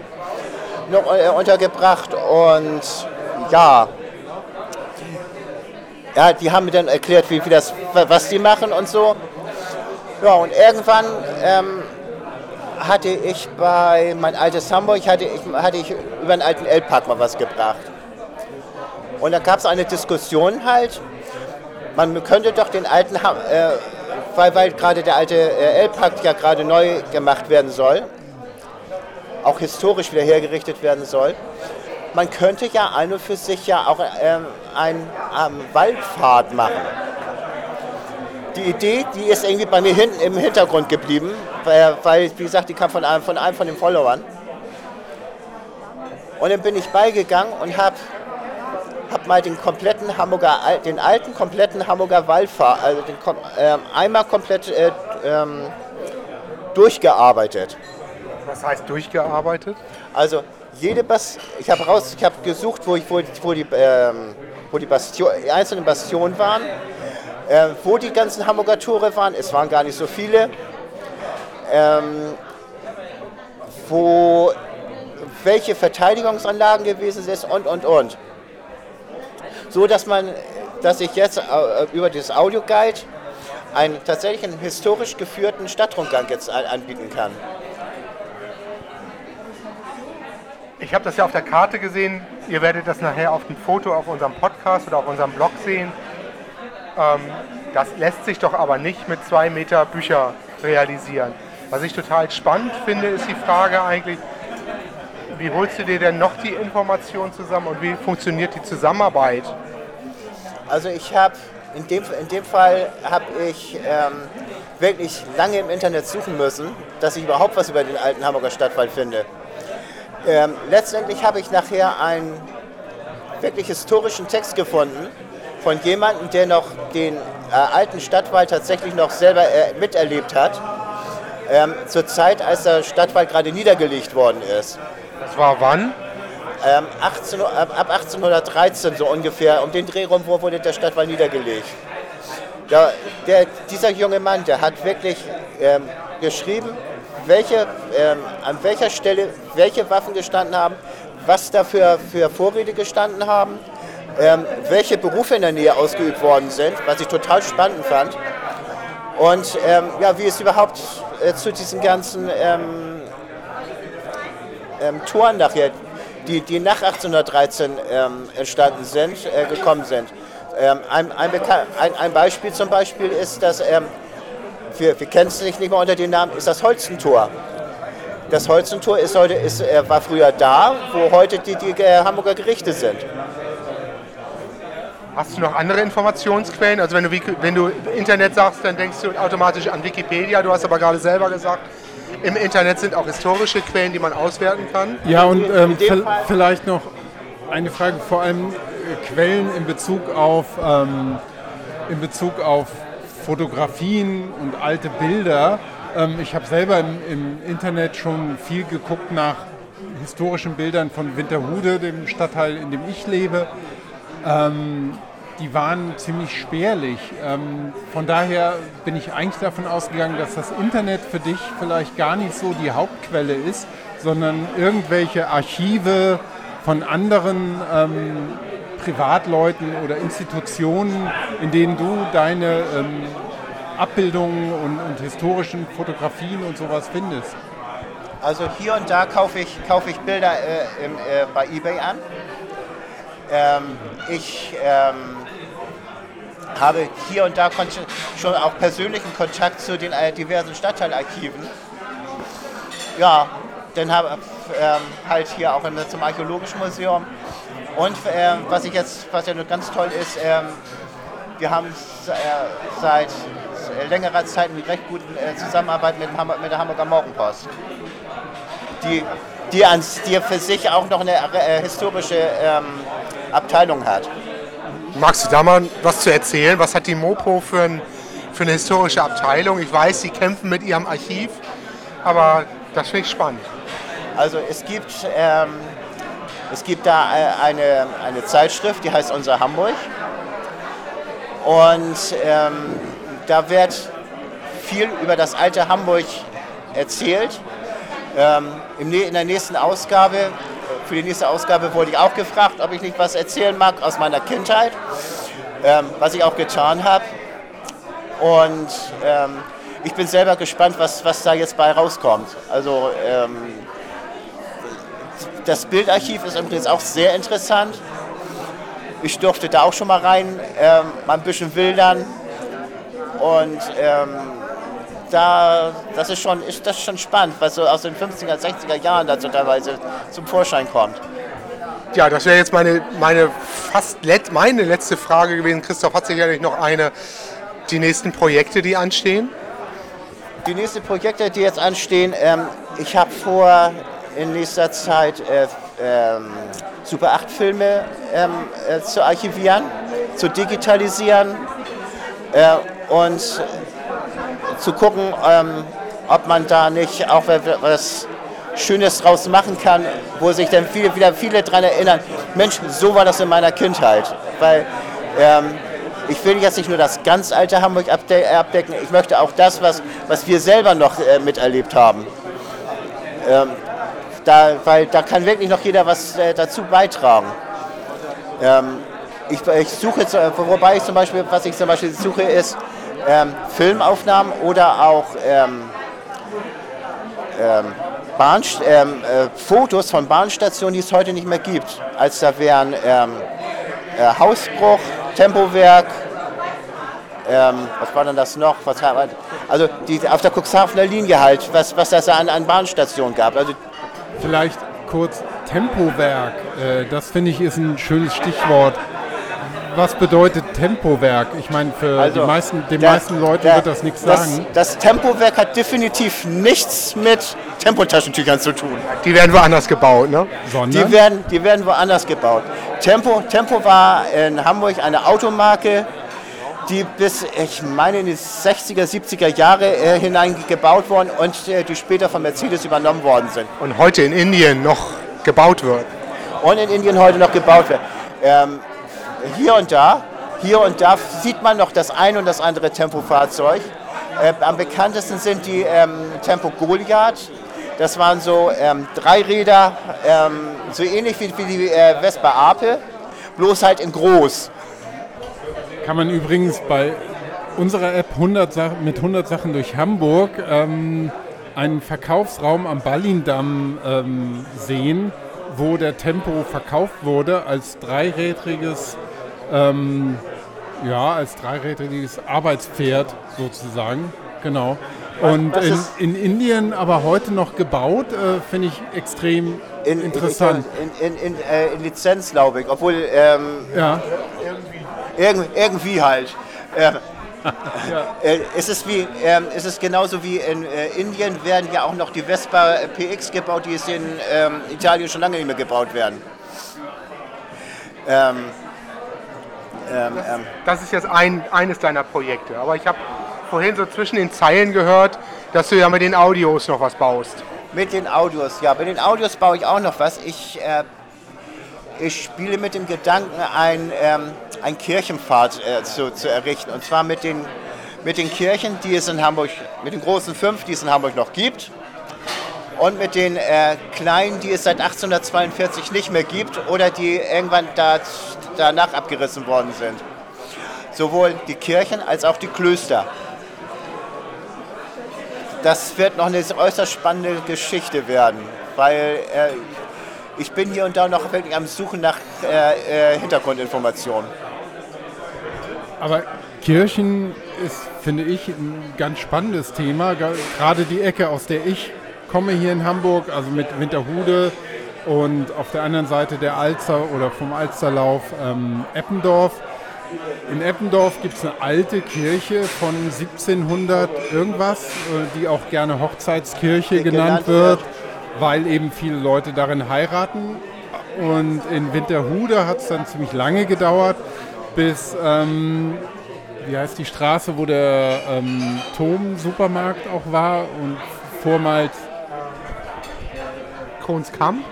noch äh, untergebracht. Und ja, ja, die haben mir dann erklärt, wie, wie das, was die machen und so. Ja, und irgendwann ähm, hatte ich bei mein altes Hamburg, hatte ich, hatte ich über einen alten L-Park mal was gebracht. Und da gab es eine Diskussion halt, man könnte doch den alten, äh, weil, weil gerade der alte äh, L-Park ja gerade neu gemacht werden soll, auch historisch wieder hergerichtet werden soll, man könnte ja an und für sich ja auch ähm, ein ähm, Waldpfad machen. Die Idee, die ist irgendwie bei mir hinten im Hintergrund geblieben, weil, weil wie gesagt, die kam von einem von, einem von den Followern. Und dann bin ich beigegangen und habe hab mal den kompletten Hamburger, den alten kompletten Hamburger Waldpfad, also den ähm, einmal komplett äh, ähm, durchgearbeitet. Was heißt durchgearbeitet? Also jede Bas ich habe raus, ich habe gesucht, wo, ich, wo, wo die, ähm, wo die, Bastion, die einzelnen Bastionen waren, äh, wo die ganzen Hamburger Tore waren. Es waren gar nicht so viele. Ähm, wo welche Verteidigungsanlagen gewesen sind und und und. So dass man, dass ich jetzt äh, über dieses Audioguide einen tatsächlich einen historisch geführten Stadtrundgang jetzt an- anbieten kann. Ich habe das ja auf der Karte gesehen. Ihr werdet das nachher auf dem Foto auf unserem Podcast oder auf unserem Blog sehen. Ähm, das lässt sich doch aber nicht mit zwei Meter Bücher realisieren. Was ich total spannend finde, ist die Frage eigentlich, wie holst du dir denn noch die Informationen zusammen und wie funktioniert die Zusammenarbeit? Also ich habe in dem, in dem Fall habe ich ähm, wirklich lange im Internet suchen müssen, dass ich überhaupt was über den alten Hamburger Stadtwald finde. Ähm, letztendlich habe ich nachher einen wirklich historischen Text gefunden von jemandem, der noch den äh, alten Stadtwald tatsächlich noch selber äh, miterlebt hat, ähm, zur Zeit, als der Stadtwald gerade niedergelegt worden ist. Das war wann? Ähm, 18, ab ab 1813 so ungefähr, um den Dreh rum wo wurde der Stadtwald niedergelegt. Da, der, dieser junge Mann, der hat wirklich ähm, geschrieben, welche, ähm, an welcher Stelle welche Waffen gestanden haben, was da für Vorräte gestanden haben, ähm, welche Berufe in der Nähe ausgeübt worden sind, was ich total spannend fand. Und ähm, ja, wie es überhaupt äh, zu diesen ganzen ähm, ähm, Toren nachher, die, die nach 1813 ähm, entstanden sind, äh, gekommen sind. Ähm, ein, ein, ein, ein Beispiel zum Beispiel ist, dass wir, wir kennen es nicht, nicht mehr unter dem Namen, ist das Holzentor. Das Holzentor ist heute, ist, äh, war früher da, wo heute die, die äh, Hamburger Gerichte sind. Hast du noch andere Informationsquellen? Also wenn du, wenn du Internet sagst, dann denkst du automatisch an Wikipedia. Du hast aber gerade selber gesagt, im Internet sind auch historische Quellen, die man auswerten kann. Ja, und ähm, vielleicht noch eine Frage, vor allem äh, Quellen in Bezug auf, ähm, in Bezug auf Fotografien und alte Bilder. Ähm, ich habe selber im, im Internet schon viel geguckt nach historischen Bildern von Winterhude, dem Stadtteil, in dem ich lebe. Ähm, die waren ziemlich spärlich. Ähm, von daher bin ich eigentlich davon ausgegangen, dass das Internet für dich vielleicht gar nicht so die Hauptquelle ist, sondern irgendwelche Archive von anderen ähm, Privatleuten oder Institutionen, in denen du deine ähm, Abbildungen und, und historischen Fotografien und sowas findest. Also hier und da kaufe ich, kaufe ich Bilder äh, im, äh, bei eBay an. Ähm, ich ähm, habe hier und da schon auch persönlichen Kontakt zu den äh, diversen Stadtteilarchiven. Ja, dann habe ähm, halt hier auch zum Archäologischen Museum. Und ähm, was ich jetzt, was ja ganz toll ist, ähm, wir haben äh, seit längerer Zeit eine recht gute äh, Zusammenarbeit mit, mit, der Hamburger Morgenpost, die, die, ans, die für sich auch noch eine äh, historische ähm, Abteilung hat. Magst du da mal was zu erzählen? Was hat die Mopo für, ein, für eine historische Abteilung? Ich weiß, sie kämpfen mit ihrem Archiv, aber das finde ich spannend. Also es gibt, ähm, es gibt da äh, eine, eine Zeitschrift, die heißt Unser Hamburg. Und ähm, da wird viel über das alte Hamburg erzählt. Ähm, in der nächsten Ausgabe, für die nächste Ausgabe wurde ich auch gefragt, ob ich nicht was erzählen mag aus meiner Kindheit, ähm, was ich auch getan habe. Und ähm, ich bin selber gespannt, was, was da jetzt bei rauskommt. Also das Bildarchiv ist übrigens auch sehr interessant. Ich durfte da auch schon mal rein, mal ein bisschen wildern. Und da, das ist schon, ist das schon spannend, was so aus den 50er, 60er Jahren dazu teilweise zum Vorschein kommt. Ja, das wäre jetzt meine, meine fast let, meine letzte Frage gewesen. Christoph hat sicherlich noch eine. Die nächsten Projekte, die anstehen? Die nächsten Projekte, die jetzt anstehen, ähm, ich habe vor, in nächster Zeit äh, ähm, Super 8 Filme ähm, äh, zu archivieren, zu digitalisieren äh, und zu gucken, ähm, ob man da nicht auch was Schönes draus machen kann, wo sich dann viele, wieder viele daran erinnern, Mensch, so war das in meiner Kindheit. Weil ähm, ich will jetzt nicht nur das ganz alte Hamburg abdecken, ich möchte auch das, was, was wir selber noch äh, miterlebt haben. Ähm, da, weil da kann wirklich noch jeder was äh, dazu beitragen. Ähm, ich, ich, suche, äh, wobei ich zum Beispiel, was ich zum Beispiel suche, ist ähm, Filmaufnahmen oder auch ähm, ähm Bahn, ähm, äh, Fotos von Bahnstationen, die es heute nicht mehr gibt. Als da wären ähm, äh, Hausbruch, Tempowerk, was war denn das noch? Was, also die, auf der Cuxhavener Linie halt, was, was das an, an Bahnstationen gab. Also Vielleicht kurz Tempowerk. Äh, das finde ich ist ein schönes Stichwort. Was bedeutet Tempowerk? Ich meine, für also, die meisten, den der, meisten Leuten der, wird das nichts das, sagen. Das Tempowerk hat definitiv nichts mit Tempotaschentüchern zu tun. Die werden woanders gebaut, ne? Sondern? Die werden, die werden woanders gebaut. Tempo, Tempo war in Hamburg eine Automarke, die bis, ich meine, in die 60er, 70er Jahre äh, hinein gebaut wurden und äh, die später von Mercedes übernommen worden sind. Und heute in Indien noch gebaut wird. Und in Indien heute noch gebaut wird. Ähm, hier und da, hier und da sieht man noch das ein und das andere Tempofahrzeug. Äh, am bekanntesten sind die ähm, Tempo Goliath. Das waren so ähm, Dreiräder, ähm, so ähnlich wie, wie die äh, Vespa Ape, bloß halt in groß. Kann man übrigens bei unserer App 100 mit 100 Sachen durch Hamburg ähm, einen Verkaufsraum am Ballindamm ähm, sehen, wo der Tempo verkauft wurde als dreirädriges, ähm, ja, als dreirädriges Arbeitspferd sozusagen. Genau. Und in, in, Indien aber heute noch gebaut, äh, finde ich extrem in, interessant. In, in, äh, Lizenz, glaube ich, obwohl ähm, ja. Irgend, irgendwie halt. Ähm, ja. äh, ist, es wie, ähm, ist es genauso wie in äh, Indien werden ja auch noch die Vespa PX gebaut, die es in ähm, Italien schon lange nicht mehr gebaut werden. Ähm, ähm, ähm, das ist jetzt ein, eines deiner Projekte, aber ich habe vorhin so zwischen den Zeilen gehört, dass du ja mit den Audios noch was baust. Mit den Audios, ja. Mit den Audios baue ich auch noch was. Ich äh, ich spiele mit dem Gedanken, ein, ähm, ein Kirchenpfad äh, zu, zu errichten. Und zwar mit den, mit den Kirchen, die es in Hamburg, mit den großen fünf, die es in Hamburg noch gibt. Und mit den äh, kleinen, die es seit 1842 nicht mehr gibt oder die irgendwann da, danach abgerissen worden sind. Sowohl die Kirchen als auch die Klöster. Das wird noch eine äußerst spannende Geschichte werden, weil äh, ich bin hier und da noch wirklich am Suchen nach äh, äh, Hintergrundinformationen. Aber Kirchen ist, finde ich, ein ganz spannendes Thema. Gerade die Ecke, aus der ich komme hier in Hamburg, also mit Winterhude und auf der anderen Seite der Alster oder vom Alsterlauf ähm, Eppendorf. In Eppendorf gibt es eine alte Kirche von 1700 irgendwas, äh, die auch gerne Hochzeitskirche genannt, genannt wird, weil eben viele Leute darin heiraten. Und in Winterhude hat es dann ziemlich lange gedauert, bis, ähm, wie heißt die Straße, wo der ähm, Tom-Supermarkt auch war und vormals Kronskamp?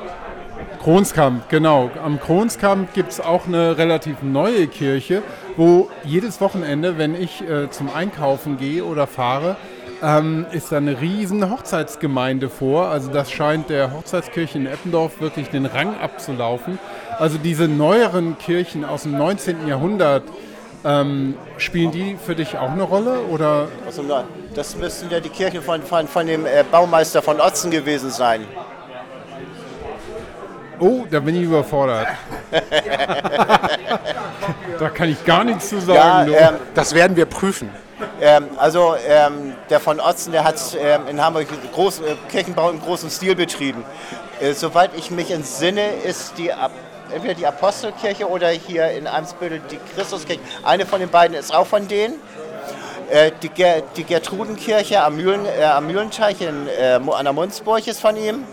Kronskamp, genau. Am Kronskamp gibt es auch eine relativ neue Kirche, wo jedes Wochenende, wenn ich äh, zum Einkaufen gehe oder fahre, ähm, ist da eine riesen Hochzeitsgemeinde vor. Also das scheint der Hochzeitskirche in Eppendorf wirklich den Rang abzulaufen. Also diese neueren Kirchen aus dem 19. Jahrhundert, ähm, spielen die für dich auch eine Rolle? Oder? Also, das müssten ja die Kirchen von, von, von dem äh, Baumeister von Otzen gewesen sein. Oh, da bin ich überfordert. da kann ich gar nichts zu sagen. Ja, ähm, das werden wir prüfen. Ähm, also ähm, der von Otzen, der hat ähm, in Hamburg groß, äh, Kirchenbau im großen Stil betrieben. Äh, soweit ich mich entsinne, ist die entweder die Apostelkirche oder hier in Eimsbüttel die Christuskirche. Eine von den beiden ist auch von denen. Äh, die, Ger die Gertrudenkirche am, Mühlen, äh, am Mühlenteich in, äh, an der Munzburg ist von ihm.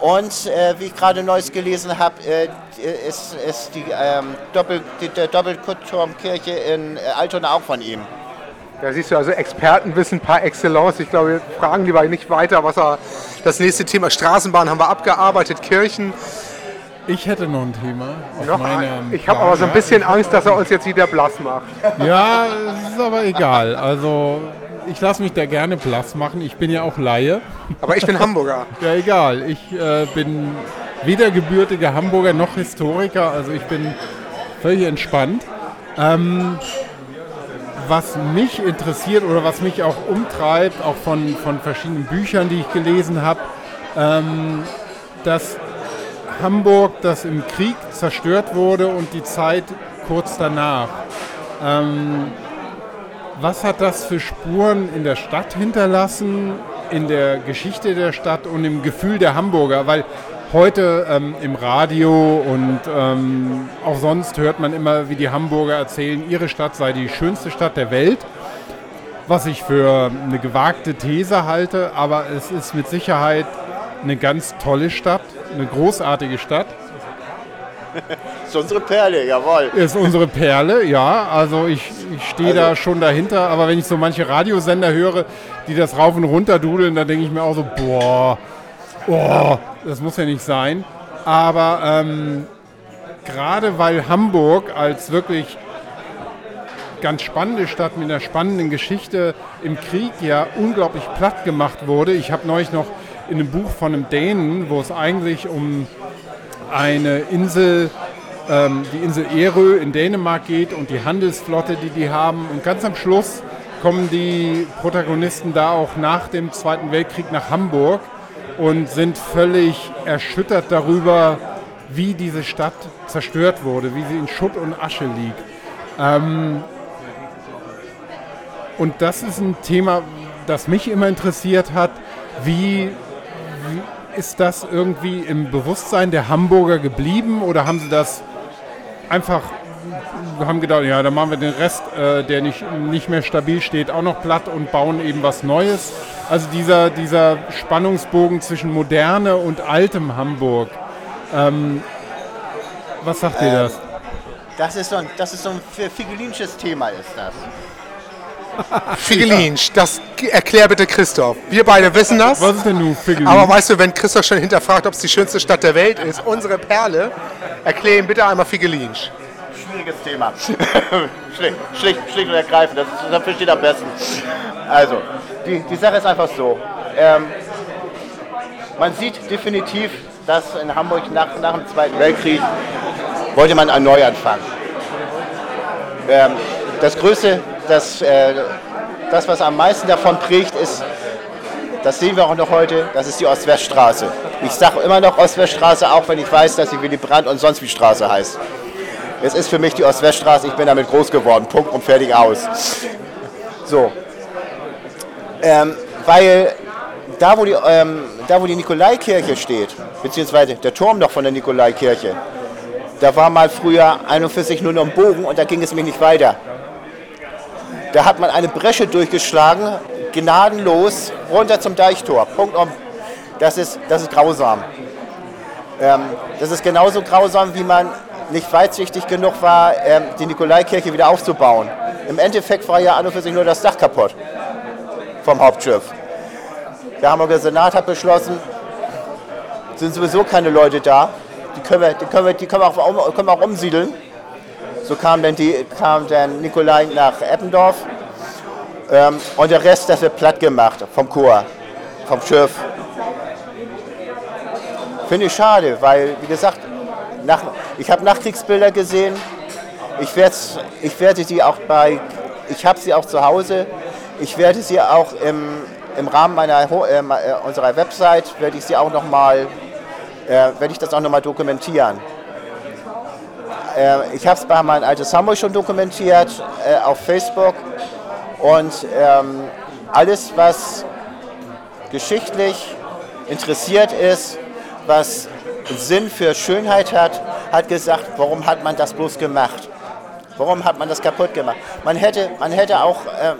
Und äh, wie ich gerade Neues gelesen habe, äh, ist, ist die, ähm, Doppel, die der Doppelturmkirche in äh, Altona auch von ihm. Da siehst du also Expertenwissen par excellence. Ich glaube, wir fragen lieber nicht weiter, was er. Das nächste Thema Straßenbahn haben wir abgearbeitet, Kirchen. Ich hätte noch ein Thema. Noch ein, ich habe aber so ein bisschen Angst, dass er uns jetzt wieder blass macht. Ja, ist aber egal. Also ich lasse mich da gerne blass machen. Ich bin ja auch Laie. Aber ich bin Hamburger. ja, egal. Ich äh, bin weder gebürtiger Hamburger noch Historiker. Also ich bin völlig entspannt. Ähm, was mich interessiert oder was mich auch umtreibt, auch von, von verschiedenen Büchern, die ich gelesen habe, ähm, dass Hamburg, das im Krieg zerstört wurde und die Zeit kurz danach. Ähm, was hat das für Spuren in der Stadt hinterlassen, in der Geschichte der Stadt und im Gefühl der Hamburger? Weil heute ähm, im Radio und ähm, auch sonst hört man immer, wie die Hamburger erzählen, ihre Stadt sei die schönste Stadt der Welt. Was ich für eine gewagte These halte, aber es ist mit Sicherheit eine ganz tolle Stadt, eine großartige Stadt ist unsere Perle, jawohl. Ist unsere Perle, ja. Also ich, ich stehe also. da schon dahinter, aber wenn ich so manche Radiosender höre, die das rauf und runter dudeln, dann denke ich mir auch so, boah, oh, das muss ja nicht sein. Aber ähm, gerade weil Hamburg als wirklich ganz spannende Stadt mit einer spannenden Geschichte im Krieg ja unglaublich platt gemacht wurde. Ich habe neulich noch in einem Buch von einem Dänen, wo es eigentlich um eine Insel, ähm, die Insel Erö in Dänemark geht und die Handelsflotte, die die haben. Und ganz am Schluss kommen die Protagonisten da auch nach dem Zweiten Weltkrieg nach Hamburg und sind völlig erschüttert darüber, wie diese Stadt zerstört wurde, wie sie in Schutt und Asche liegt. Ähm, und das ist ein Thema, das mich immer interessiert hat, wie, wie ist das irgendwie im Bewusstsein der Hamburger geblieben oder haben sie das einfach haben gedacht, ja, dann machen wir den Rest, äh, der nicht, nicht mehr stabil steht, auch noch platt und bauen eben was Neues. Also dieser, dieser Spannungsbogen zwischen moderne und altem Hamburg. Ähm, was sagt äh, ihr das? Das ist so ein, das ist so ein figurinisches Thema, ist das. Figelinsch, das erklär bitte Christoph. Wir beide wissen das. Was ist denn nun Figelinsch? Aber weißt du, wenn Christoph schon hinterfragt, ob es die schönste Stadt der Welt ist, unsere Perle, erklär ihm bitte einmal Figelinsch. Schwieriges Thema. schlicht, schlicht, schlicht und ergreifend, das, das versteht am besten. Also, die, die Sache ist einfach so. Ähm, man sieht definitiv, dass in Hamburg nach, nach dem Zweiten Weltkrieg wollte man einen Neuanfang. Ähm, das größte das, äh, das, was am meisten davon prägt, ist das sehen wir auch noch heute, das ist die Ost-West-Straße. Ich sage immer noch Ost-West-Straße, auch wenn ich weiß, dass sie Willy Brandt und sonst wie Straße heißt. Es ist für mich die Ost-West-Straße, ich bin damit groß geworden. Punkt und fertig aus. So. Ähm, weil da wo, die, ähm, da, wo die Nikolaikirche steht, beziehungsweise der Turm noch von der Nikolaikirche, da war mal früher 41 nur noch ein Bogen und da ging es nämlich nicht weiter. Da hat man eine Bresche durchgeschlagen, gnadenlos, runter zum Deichtor. Punkt. Das ist, das ist grausam. Ähm, das ist genauso grausam, wie man nicht weitsichtig genug war, ähm, die Nikolaikirche wieder aufzubauen. Im Endeffekt war ja an und für sich nur das Dach kaputt vom Hauptschiff. Der Hamburger Senat hat beschlossen, sind sowieso keine Leute da, die können wir, die können wir, die können wir, auch, können wir auch umsiedeln. So kam dann, die, kam dann Nikolai nach Eppendorf ähm, und der Rest, das wird platt gemacht vom Chor, vom Schiff. Finde ich schade, weil, wie gesagt, nach, ich habe Nachkriegsbilder gesehen. Ich, ich werde sie auch bei, ich habe sie auch zu Hause. Ich werde sie auch im, im Rahmen meiner, äh, äh, unserer Website, werde ich sie auch noch mal, äh, werde ich das auch noch mal dokumentieren. Äh, ich habe es bei meinem altes Hamburg schon dokumentiert, äh, auf Facebook. Und ähm, alles, was geschichtlich interessiert ist, was Sinn für Schönheit hat, hat gesagt, warum hat man das bloß gemacht? Warum hat man das kaputt gemacht? Man hätte, man hätte auch äh,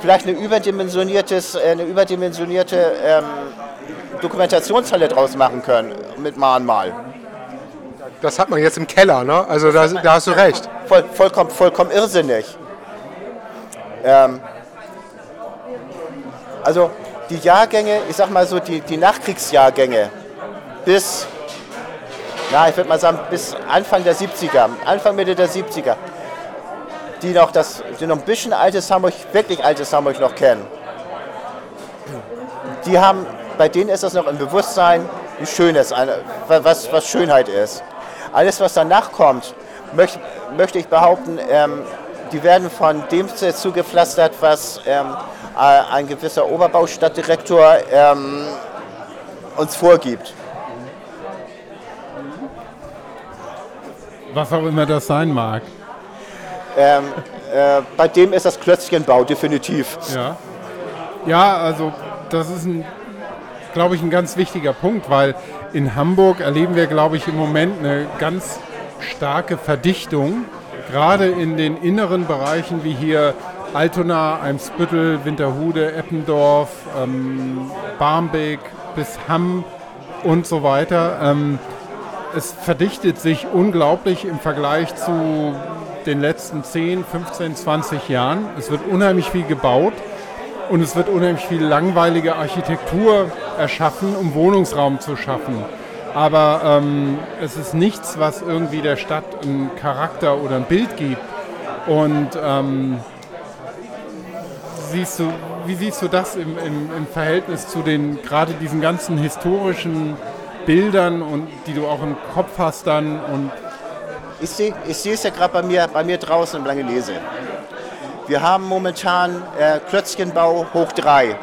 vielleicht eine, überdimensioniertes, eine überdimensionierte ähm, Dokumentationshalle draus machen können mit Mahnmal. Das hat man jetzt im Keller, ne? Also da, da hast du recht. Voll, vollkommen, vollkommen irrsinnig. Ähm, also die Jahrgänge, ich sag mal so, die, die Nachkriegsjahrgänge bis, na, ich würde mal sagen, bis Anfang der 70er, Anfang Mitte der 70er, die noch, das, die noch ein bisschen altes Hamburg, wirklich altes Hamburg noch kennen, die haben, bei denen ist das noch im Bewusstsein, wie schön es, was, was Schönheit ist. Alles, was danach kommt, möchte, möchte ich behaupten, ähm, die werden von dem zugepflastert, was ähm, ein gewisser Oberbaustadtdirektor ähm, uns vorgibt. Was auch immer das sein mag. Ähm, äh, bei dem ist das Klötzchenbau definitiv. Ja, ja also das ist, glaube ich, ein ganz wichtiger Punkt, weil in Hamburg erleben wir, glaube ich, im Moment eine ganz starke Verdichtung, gerade in den inneren Bereichen wie hier Altona, Eimsbüttel, Winterhude, Eppendorf, ähm, Barmbek bis Hamm und so weiter. Ähm, es verdichtet sich unglaublich im Vergleich zu den letzten 10, 15, 20 Jahren. Es wird unheimlich viel gebaut und es wird unheimlich viel langweilige Architektur erschaffen, um Wohnungsraum zu schaffen. Aber ähm, es ist nichts, was irgendwie der Stadt einen Charakter oder ein Bild gibt. Und ähm, siehst du, wie siehst du das im, im, im Verhältnis zu den gerade diesen ganzen historischen Bildern und die du auch im Kopf hast dann und ich sehe es ja gerade bei mir, bei mir draußen im Langenese. Wir haben momentan äh, Klötzchenbau hoch 3.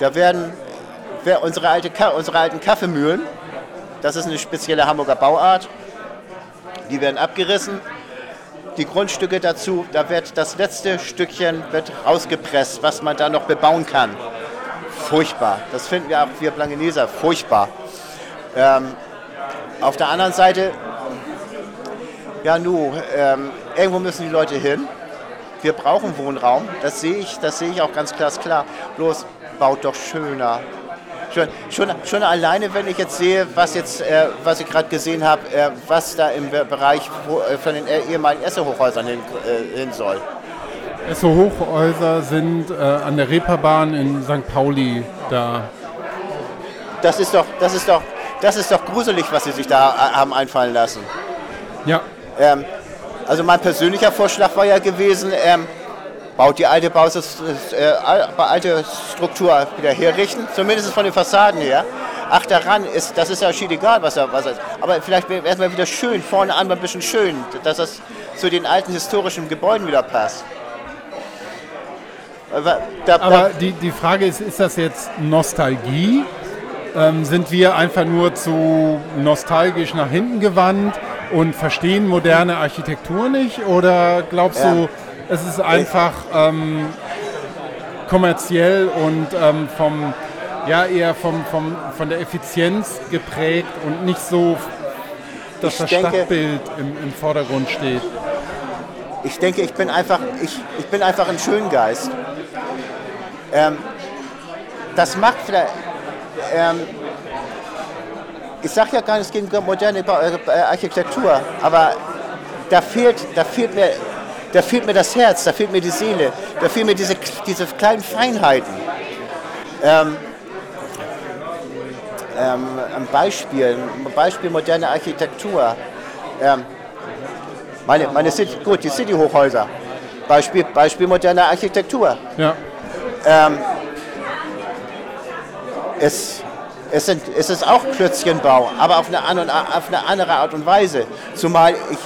Da werden unsere, alte, unsere alten Kaffeemühlen, das ist eine spezielle Hamburger Bauart, die werden abgerissen. Die Grundstücke dazu, da wird das letzte Stückchen wird rausgepresst, was man da noch bebauen kann. Furchtbar. Das finden wir auch wir Blankeneser furchtbar. Ähm, auf der anderen Seite, ja nu, ähm, irgendwo müssen die Leute hin. Wir brauchen Wohnraum, das sehe ich, das sehe ich auch ganz klar. Bloß baut doch schöner. Schon, schon, schon alleine, wenn ich jetzt sehe, was, jetzt, äh, was ich gerade gesehen habe, äh, was da im Bereich wo, äh, von den ehemaligen Esso-Hochhäusern hin, äh, hin soll. Esso-Hochhäuser sind äh, an der Reeperbahn in St. Pauli da. Das ist doch, das ist doch das ist doch gruselig, was sie sich da äh, haben einfallen lassen. Ja. Ähm, also mein persönlicher Vorschlag war ja gewesen, ähm, baut die alte, Baus äh, alte Struktur wieder herrichten, zumindest von den Fassaden her. Ach, daran ist, das ist ja schied egal, was er was ist. Aber vielleicht wäre es mal wieder schön, vorne an mal ein bisschen schön, dass das zu den alten historischen Gebäuden wieder passt. Aber, da, Aber da, die, die Frage ist, ist das jetzt Nostalgie? Ähm, sind wir einfach nur zu nostalgisch nach hinten gewandt und verstehen moderne Architektur nicht? Oder glaubst Ja. du, es ist einfach ähm, kommerziell und ähm, vom, ja, eher vom, vom, von der Effizienz geprägt und nicht so, dass Ich das denke- Stadtbild im, im Vordergrund steht? ich denke, ich bin einfach, ich, ich bin einfach ein Schöngeist. Ähm, das macht vielleicht. Ähm, ich sage ja gar nichts gegen moderne Ba- äh, Architektur, aber da fehlt, da fehlt mir, da fehlt mir das Herz, da fehlt mir die Seele, da fehlen mir diese, diese kleinen Feinheiten. Ähm, ähm, ein Beispiel, ein Beispiel moderne Architektur. Ähm, meine, meine City, gut, die City-Hochhäuser. Beispiel, Beispiel moderne Architektur. Ja. Es, es, sind, es ist auch Klötzchenbau, aber auf eine, auf eine andere Art und Weise. Zumal ich,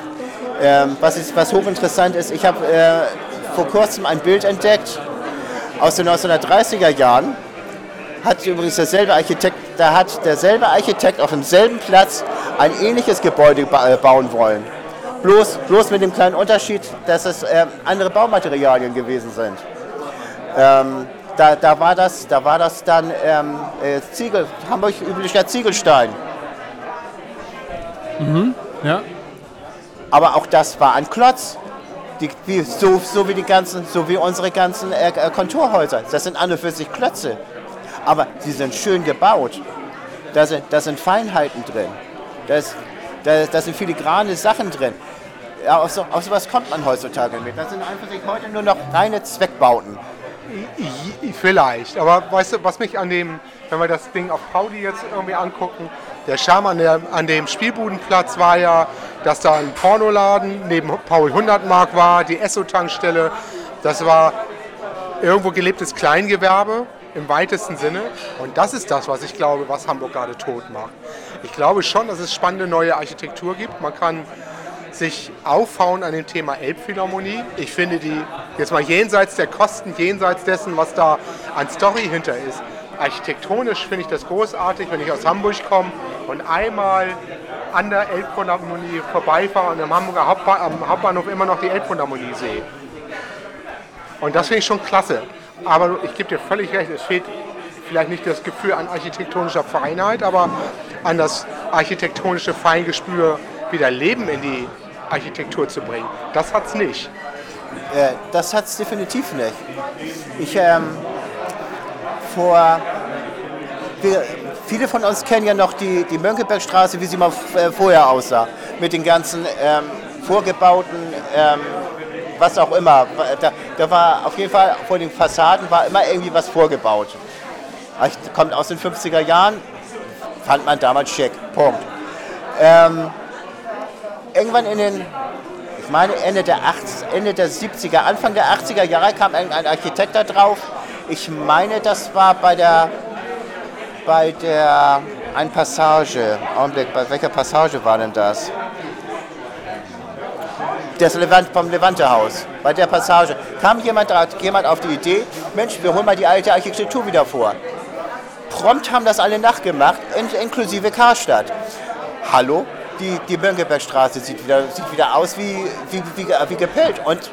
ähm, was, ist, was hochinteressant ist, ich habe äh, vor kurzem ein Bild entdeckt aus den 1930er Jahren. Hat übrigens derselbe Architekt, da hat derselbe Architekt auf demselben Platz ein ähnliches Gebäude äh, bauen wollen. Bloß, bloß mit dem kleinen Unterschied, dass es äh, andere Baumaterialien gewesen sind. Ähm, da, da, war das, da war das dann ähm, äh, Ziegel, Hamburg üblicher Ziegelstein. Ja. Aber auch das war ein Klotz. Die, wie, so, so wie die ganzen, so wie unsere ganzen äh, äh, Konturhäuser. Das sind an und für sich Klötze. Aber sie sind schön gebaut. Da sind, da sind Feinheiten drin. Da, ist, da, da sind filigrane Sachen drin. Ja, auf, so, auf sowas kommt man heutzutage mit. Das sind einfach heute nur noch reine Zweckbauten. Vielleicht, aber weißt du, was mich an dem, wenn wir das Ding auf Pauli jetzt irgendwie angucken, der Charme an, der, an dem Spielbudenplatz war ja, dass da ein Pornoladen neben Paul 100 Mark war, die Esso-Tankstelle, das war irgendwo gelebtes Kleingewerbe im weitesten Sinne und das ist das, was ich glaube, was Hamburg gerade tot macht. Ich glaube schon, dass es spannende neue Architektur gibt. Man kann sich aufhauen an dem Thema Elbphilharmonie. Ich finde die, jetzt mal jenseits der Kosten, jenseits dessen, was da an Story hinter ist, architektonisch finde ich das großartig, wenn ich aus Hamburg komme und einmal an der Elbphilharmonie vorbeifahre und am Hamburger Hauptba am Hauptbahnhof immer noch die Elbphilharmonie sehe. Und das finde ich schon klasse. Aber ich gebe dir völlig recht, es fehlt vielleicht nicht das Gefühl an architektonischer Feinheit, aber an das architektonische Feingespür, wieder Leben in die Architektur zu bringen. Das hat es nicht. Äh, das hat es definitiv nicht. Ich, ähm, vor, wir, viele von uns kennen ja noch die, die Mönckebergstraße, wie sie mal äh, vorher aussah. Mit den ganzen ähm, vorgebauten, ähm, was auch immer. Da, da war auf jeden Fall vor den Fassaden war immer irgendwie was vorgebaut. Kommt aus den 50er Jahren, fand man damals schick. Punkt. Ähm, irgendwann in den ich meine Ende der, 80, Ende der 70er, Anfang der 80er Jahre kam ein, ein Architekt da drauf. Ich meine, das war bei der, bei der, ein Passage. Augenblick, bei welcher Passage war denn das? Das Levant, vom Levante-Haus, bei der Passage. Kam jemand, jemand auf die Idee, Mensch, wir holen mal die alte Architektur wieder vor. Prompt haben das alle nachgemacht, in, inklusive Karstadt. Hallo? Die, die Mönckebergstraße sieht wieder, sieht wieder aus wie, wie, wie, wie gepellt. Und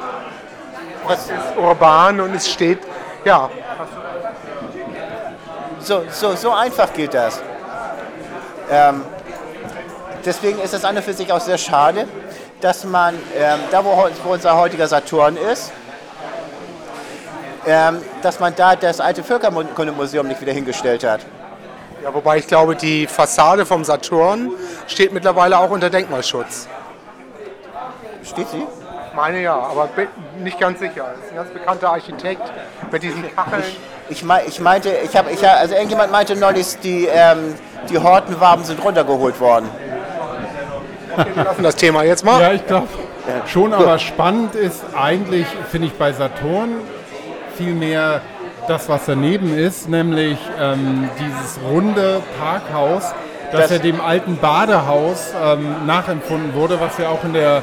was, Urban und es steht, ja, so, so, so einfach geht das. Ähm, deswegen ist es an und für sich auch sehr schade, dass man, ähm, da wo, wo unser heutiger Saturn ist, ähm, dass man da das alte Völkerkundemuseum nicht wieder hingestellt hat. Ja, wobei ich glaube, die Fassade vom Saturn steht mittlerweile auch unter Denkmalschutz. Steht sie? Ich meine ja, aber bin nicht ganz sicher. Das ist ein ganz bekannter Architekt mit diesen Kacheln. Ich, mei- ich meinte, ich habe, ich, also irgendjemand meinte neulich, die, ähm, die Hortenwaben sind runtergeholt worden. Wir lassen das Thema jetzt mal. Ja, ich glaube schon, aber spannend ist eigentlich, finde ich, bei Saturn vielmehr das, was daneben ist, nämlich ähm, dieses runde Parkhaus, das, Das- ja dem alten Badehaus ähm, nachempfunden wurde, was ja auch in der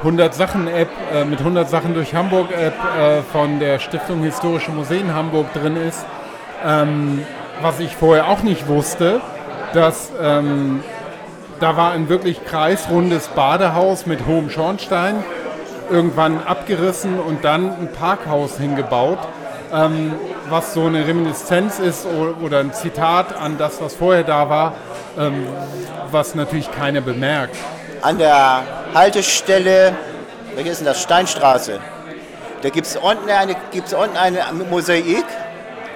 100 Sachen App äh, mit 100 Sachen durch Hamburg App äh, von der Stiftung Historische Museen Hamburg drin ist. Ähm, was ich vorher auch nicht wusste, dass ähm, da war ein wirklich kreisrundes Badehaus mit hohem Schornstein, irgendwann abgerissen und dann ein Parkhaus hingebaut, ähm, was so eine Reminiszenz ist oder ein Zitat an das, was vorher da war, ähm, was natürlich keiner bemerkt. An der Haltestelle, welche ist denn das? Steinstraße. Da gibt es unten eine, gibt's unten eine Mosaik,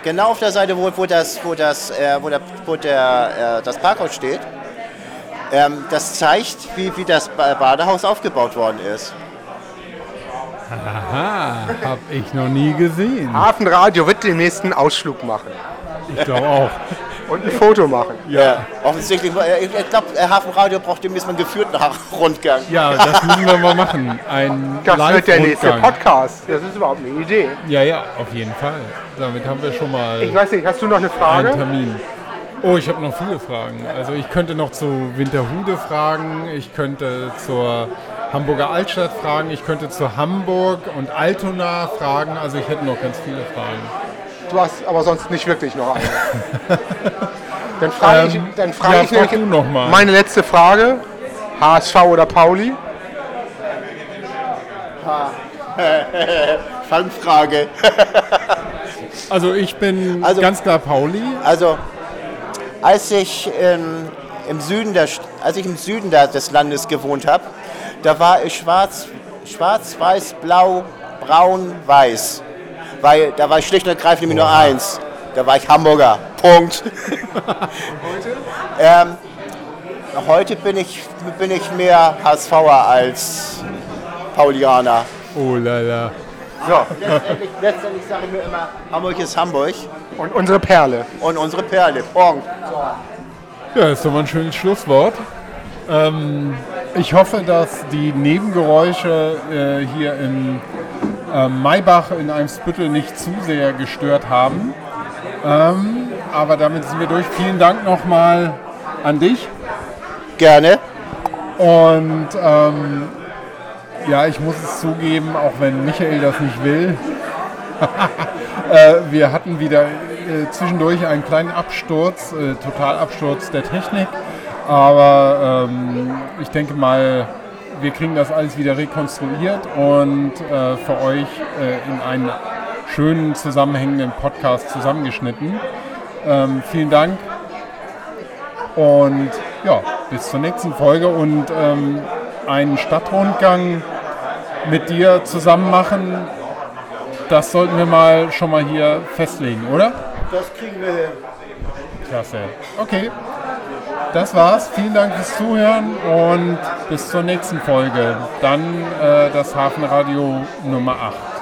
genau auf der Seite, wo, wo, das, wo, das, äh, wo, der, wo der, äh, das Parkhaus steht. Ähm, das zeigt, wie, wie das Badehaus aufgebaut worden ist. Aha, hab ich noch nie gesehen. Hafenradio wird den nächsten Ausflug machen. Ich glaube auch. Und ein Foto machen. Ja, offensichtlich. äh, Ich glaube, Hafenradio braucht demnächst mal einen geführten Rundgang. Ja, das müssen wir mal machen. Ein Das wird der nächste. Podcast. Das ist überhaupt eine Idee. Ja, ja, auf jeden Fall. Damit haben wir schon mal Ich weiß nicht, hast du noch eine einen Frage? Termin. Oh, ich habe noch viele Fragen. Also ich könnte noch zu Winterhude fragen, ich könnte zur Hamburger Altstadt fragen, ich könnte zu Hamburg und Altona fragen. Also ich hätte noch ganz viele Fragen. Du hast aber sonst nicht wirklich noch eine. Dann frage ich, Ähm, dann frage ja, ich frag nämlich du noch mal. meine letzte Frage. HSV oder Pauli? Fangfrage. Also ich bin Also- ganz klar Pauli. Also, als ich ähm, im Süden, der, als ich im Süden des Landes gewohnt habe, da war ich schwarz, schwarz, weiß, blau, braun, weiß. Weil da war ich schlicht und ergreifend nämlich nur eins. Da war ich Hamburger. Punkt. ähm, heute bin ich, bin ich mehr HSVer als Paulianer. Oh lala. So, Letztendlich, letztendlich sage ich mir immer, Hamburg ist Hamburg und unsere Perle. und unsere Perle. Punkt. Ja, ist doch mal ein schönes Schlusswort. Ähm, ich hoffe, dass die Nebengeräusche äh, hier in äh, Maybach in Eimsbüttel nicht zu sehr gestört haben. Ähm, aber damit sind wir durch. Vielen Dank nochmal an dich. Gerne. Und ähm, ja, ich muss es zugeben, auch wenn Michael das nicht will. äh, wir hatten wieder äh, zwischendurch einen kleinen Absturz, äh, Totalabsturz der Technik. Aber ähm, ich denke mal, wir kriegen das alles wieder rekonstruiert und äh, für euch äh, in einen schönen zusammenhängenden Podcast zusammengeschnitten. Ähm, vielen Dank und ja, bis zur nächsten Folge und ähm, einen Stadtrundgang mit dir zusammen machen. Das sollten wir mal schon mal hier festlegen, oder? Das kriegen wir hin. Klasse. Okay. Das war's. Vielen Dank fürs Zuhören und bis zur nächsten Folge. Dann äh, das Hafenradio Nummer 8. Tschüss.